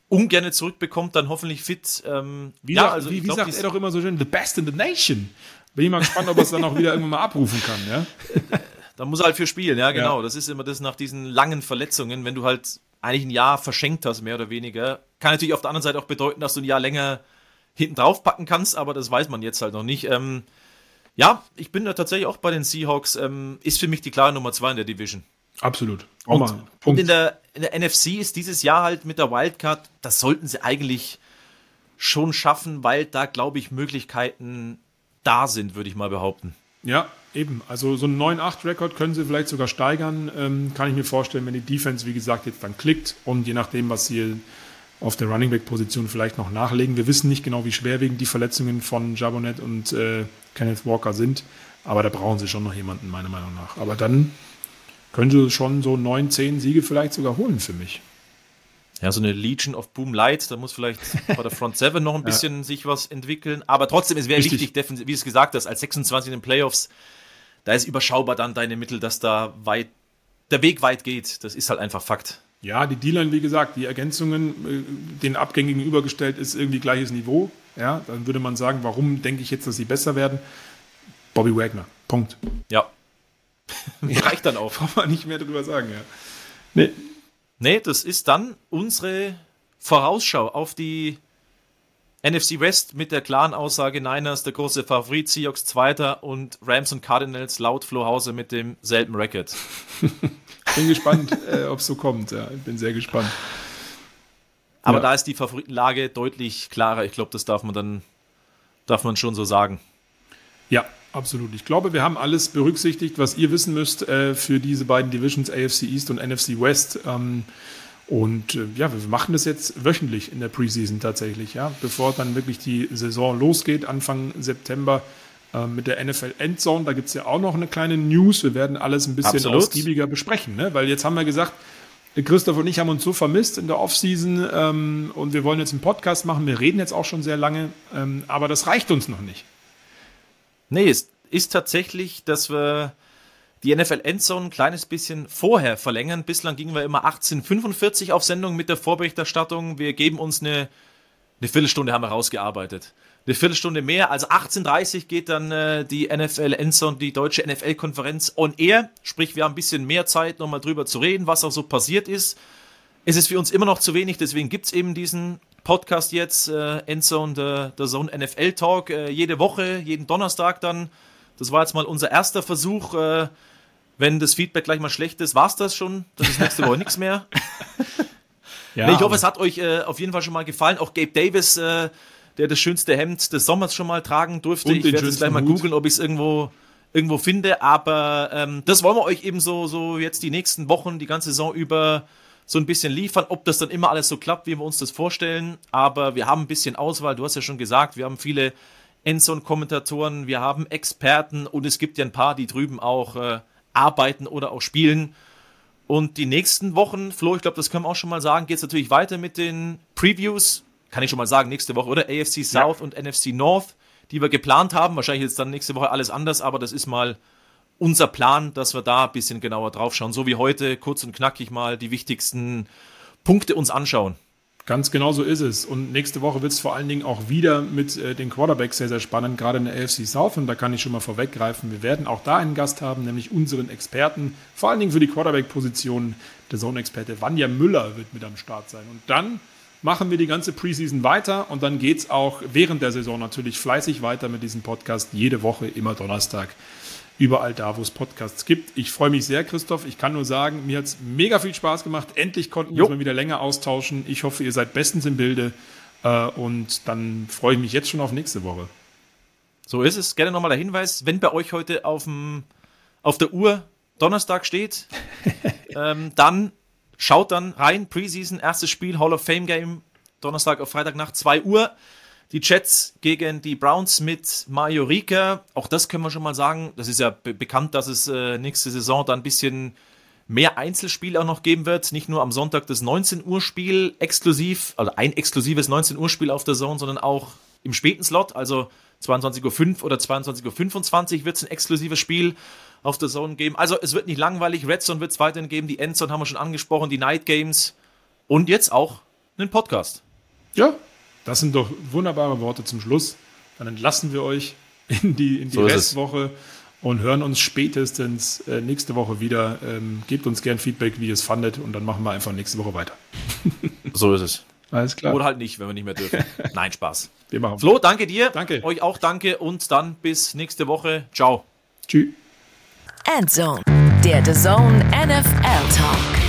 ungern zurückbekommt, dann hoffentlich fit. Ähm, wie, ja, also wie, wie glaub, sagt er doch immer so schön, the best in the nation. Bin ich mal gespannt, ob er es dann auch wieder irgendwann mal abrufen kann, ja? Da muss er halt für spielen, ja, genau. Ja. Das ist immer das nach diesen langen Verletzungen, wenn du halt eigentlich ein Jahr verschenkt hast, mehr oder weniger. Kann natürlich auf der anderen Seite auch bedeuten, dass du ein Jahr länger hinten drauf packen kannst, aber das weiß man jetzt halt noch nicht. Ähm, ja, ich bin da tatsächlich auch bei den Seahawks. Ähm, ist für mich die klare Nummer zwei in der Division. Absolut. Und, und, in, der, in der NFC ist dieses Jahr halt mit der Wildcard, das sollten sie eigentlich schon schaffen, weil da, glaube ich, Möglichkeiten da sind, würde ich mal behaupten. Ja, eben. Also so einen 9-8-Rekord können sie vielleicht sogar steigern, ähm, kann ich mir vorstellen, wenn die Defense, wie gesagt, jetzt dann klickt und je nachdem, was sie auf der Running Back Position vielleicht noch nachlegen. Wir wissen nicht genau, wie schwerwiegend die Verletzungen von Jabonet und äh, Kenneth Walker sind, aber da brauchen sie schon noch jemanden, meiner Meinung nach. Aber dann können sie schon so neun, zehn Siege vielleicht sogar holen für mich. Ja, so eine Legion of Boom Light, da muss vielleicht bei der Front 7 noch ein bisschen ja. sich was entwickeln. Aber trotzdem, es wäre wichtig, wie du es gesagt hast, als 26 in den Playoffs, da ist überschaubar dann deine Mittel, dass da weit, der Weg weit geht. Das ist halt einfach Fakt. Ja, die D-Line, wie gesagt, die Ergänzungen, äh, den Abgängigen übergestellt, ist irgendwie gleiches Niveau. Ja, dann würde man sagen, warum denke ich jetzt, dass sie besser werden? Bobby Wagner. Punkt. Ja. Reicht dann auch. Braucht man nicht mehr drüber sagen, ja. Nee. Nee, das ist dann unsere Vorausschau auf die NFC West mit der klaren Aussage Niners, der große Favorit, Seahawks Zweiter und Rams und Cardinals laut Flo Hause mit demselben Record. bin gespannt, äh, ob es so kommt. Ja, ich bin sehr gespannt. Aber ja. da ist die Favoritenlage deutlich klarer. Ich glaube, das darf man dann darf man schon so sagen. Ja, absolut. Ich glaube, wir haben alles berücksichtigt, was ihr wissen müsst äh, für diese beiden Divisions, AFC East und NFC West. Ähm, und äh, ja, wir machen das jetzt wöchentlich in der Preseason tatsächlich, ja, bevor dann wirklich die Saison losgeht, Anfang September äh, mit der NFL Endzone. Da gibt es ja auch noch eine kleine News. Wir werden alles ein bisschen Absolut. ausgiebiger besprechen, ne? weil jetzt haben wir gesagt, Christoph und ich haben uns so vermisst in der Offseason ähm, und wir wollen jetzt einen Podcast machen. Wir reden jetzt auch schon sehr lange, ähm, aber das reicht uns noch nicht. Nee, es ist tatsächlich, dass wir die NFL Endzone ein kleines bisschen vorher verlängern. Bislang gingen wir immer 1845 auf Sendung mit der Vorberichterstattung. Wir geben uns eine, eine Viertelstunde haben wir rausgearbeitet eine Viertelstunde mehr. Also 18.30 geht dann äh, die NFL Endzone, die deutsche NFL-Konferenz on air. Sprich, wir haben ein bisschen mehr Zeit, nochmal drüber zu reden, was auch so passiert ist. Es ist für uns immer noch zu wenig, deswegen gibt es eben diesen Podcast jetzt, äh, Endzone, der, der Zone NFL Talk, äh, jede Woche, jeden Donnerstag dann. Das war jetzt mal unser erster Versuch. Äh, wenn das Feedback gleich mal schlecht ist, war es das schon. Dann ist nächste Woche nichts mehr. ja, nee, ich hoffe, es hat euch äh, auf jeden Fall schon mal gefallen. Auch Gabe Davis äh, der das schönste Hemd des Sommers schon mal tragen durfte. Und ich werde jetzt gleich mal googeln, ob ich es irgendwo irgendwo finde. Aber ähm, das wollen wir euch eben so, so jetzt die nächsten Wochen, die ganze Saison über so ein bisschen liefern. Ob das dann immer alles so klappt, wie wir uns das vorstellen. Aber wir haben ein bisschen Auswahl. Du hast ja schon gesagt, wir haben viele Endzone-Kommentatoren, wir haben Experten und es gibt ja ein paar, die drüben auch äh, arbeiten oder auch spielen. Und die nächsten Wochen, Flo, ich glaube, das können wir auch schon mal sagen, geht es natürlich weiter mit den Previews kann ich schon mal sagen, nächste Woche, oder? AFC South ja. und NFC North, die wir geplant haben. Wahrscheinlich jetzt dann nächste Woche alles anders, aber das ist mal unser Plan, dass wir da ein bisschen genauer drauf schauen. So wie heute, kurz und knackig mal die wichtigsten Punkte uns anschauen. Ganz genau so ist es. Und nächste Woche wird es vor allen Dingen auch wieder mit äh, den Quarterbacks sehr, sehr spannend, gerade in der AFC South. Und da kann ich schon mal vorweggreifen, wir werden auch da einen Gast haben, nämlich unseren Experten, vor allen Dingen für die Quarterback-Position. Der Zone-Experte Vanja Müller wird mit am Start sein. Und dann machen wir die ganze Preseason weiter und dann geht es auch während der Saison natürlich fleißig weiter mit diesem Podcast. Jede Woche, immer Donnerstag überall da, wo es Podcasts gibt. Ich freue mich sehr, Christoph. Ich kann nur sagen, mir hat es mega viel Spaß gemacht. Endlich konnten wir uns mal wieder länger austauschen. Ich hoffe, ihr seid bestens im Bilde. Äh, und dann freue ich mich jetzt schon auf nächste Woche. So ist es. Gerne nochmal der Hinweis, wenn bei euch heute aufm, auf der Uhr Donnerstag steht, ähm, dann schaut dann rein. Preseason, erstes Spiel, Hall of Fame Game, Donnerstag auf Freitagnacht, 2 Uhr. Die Jets gegen die Browns mit Mario Rika. Auch das können wir schon mal sagen. Das ist ja be bekannt, dass es äh, nächste Saison dann ein bisschen mehr Einzelspiel auch noch geben wird. Nicht nur am Sonntag das 19 Uhr Spiel exklusiv, also ein exklusives 19 Uhr Spiel auf der Zone, sondern auch im späten Slot, also 22.05 Uhr oder 22.25 Uhr wird es ein exklusives Spiel auf der Zone geben. Also es wird nicht langweilig. Red Zone wird es weiterhin geben. Die Endzone haben wir schon angesprochen, die Night Games und jetzt auch einen Podcast. Ja, das sind doch wunderbare Worte zum Schluss. Dann entlassen wir euch in die, in die so Restwoche und hören uns spätestens äh, nächste Woche wieder. Ähm, gebt uns gern Feedback, wie ihr es fandet, und dann machen wir einfach nächste Woche weiter. so ist es. Alles klar. Oder halt nicht, wenn wir nicht mehr dürfen. Nein, Spaß. Wir machen. Flo, danke dir. Danke. Euch auch danke und dann bis nächste Woche. Ciao. Tschüss. Endzone, der The Zone NFL Talk.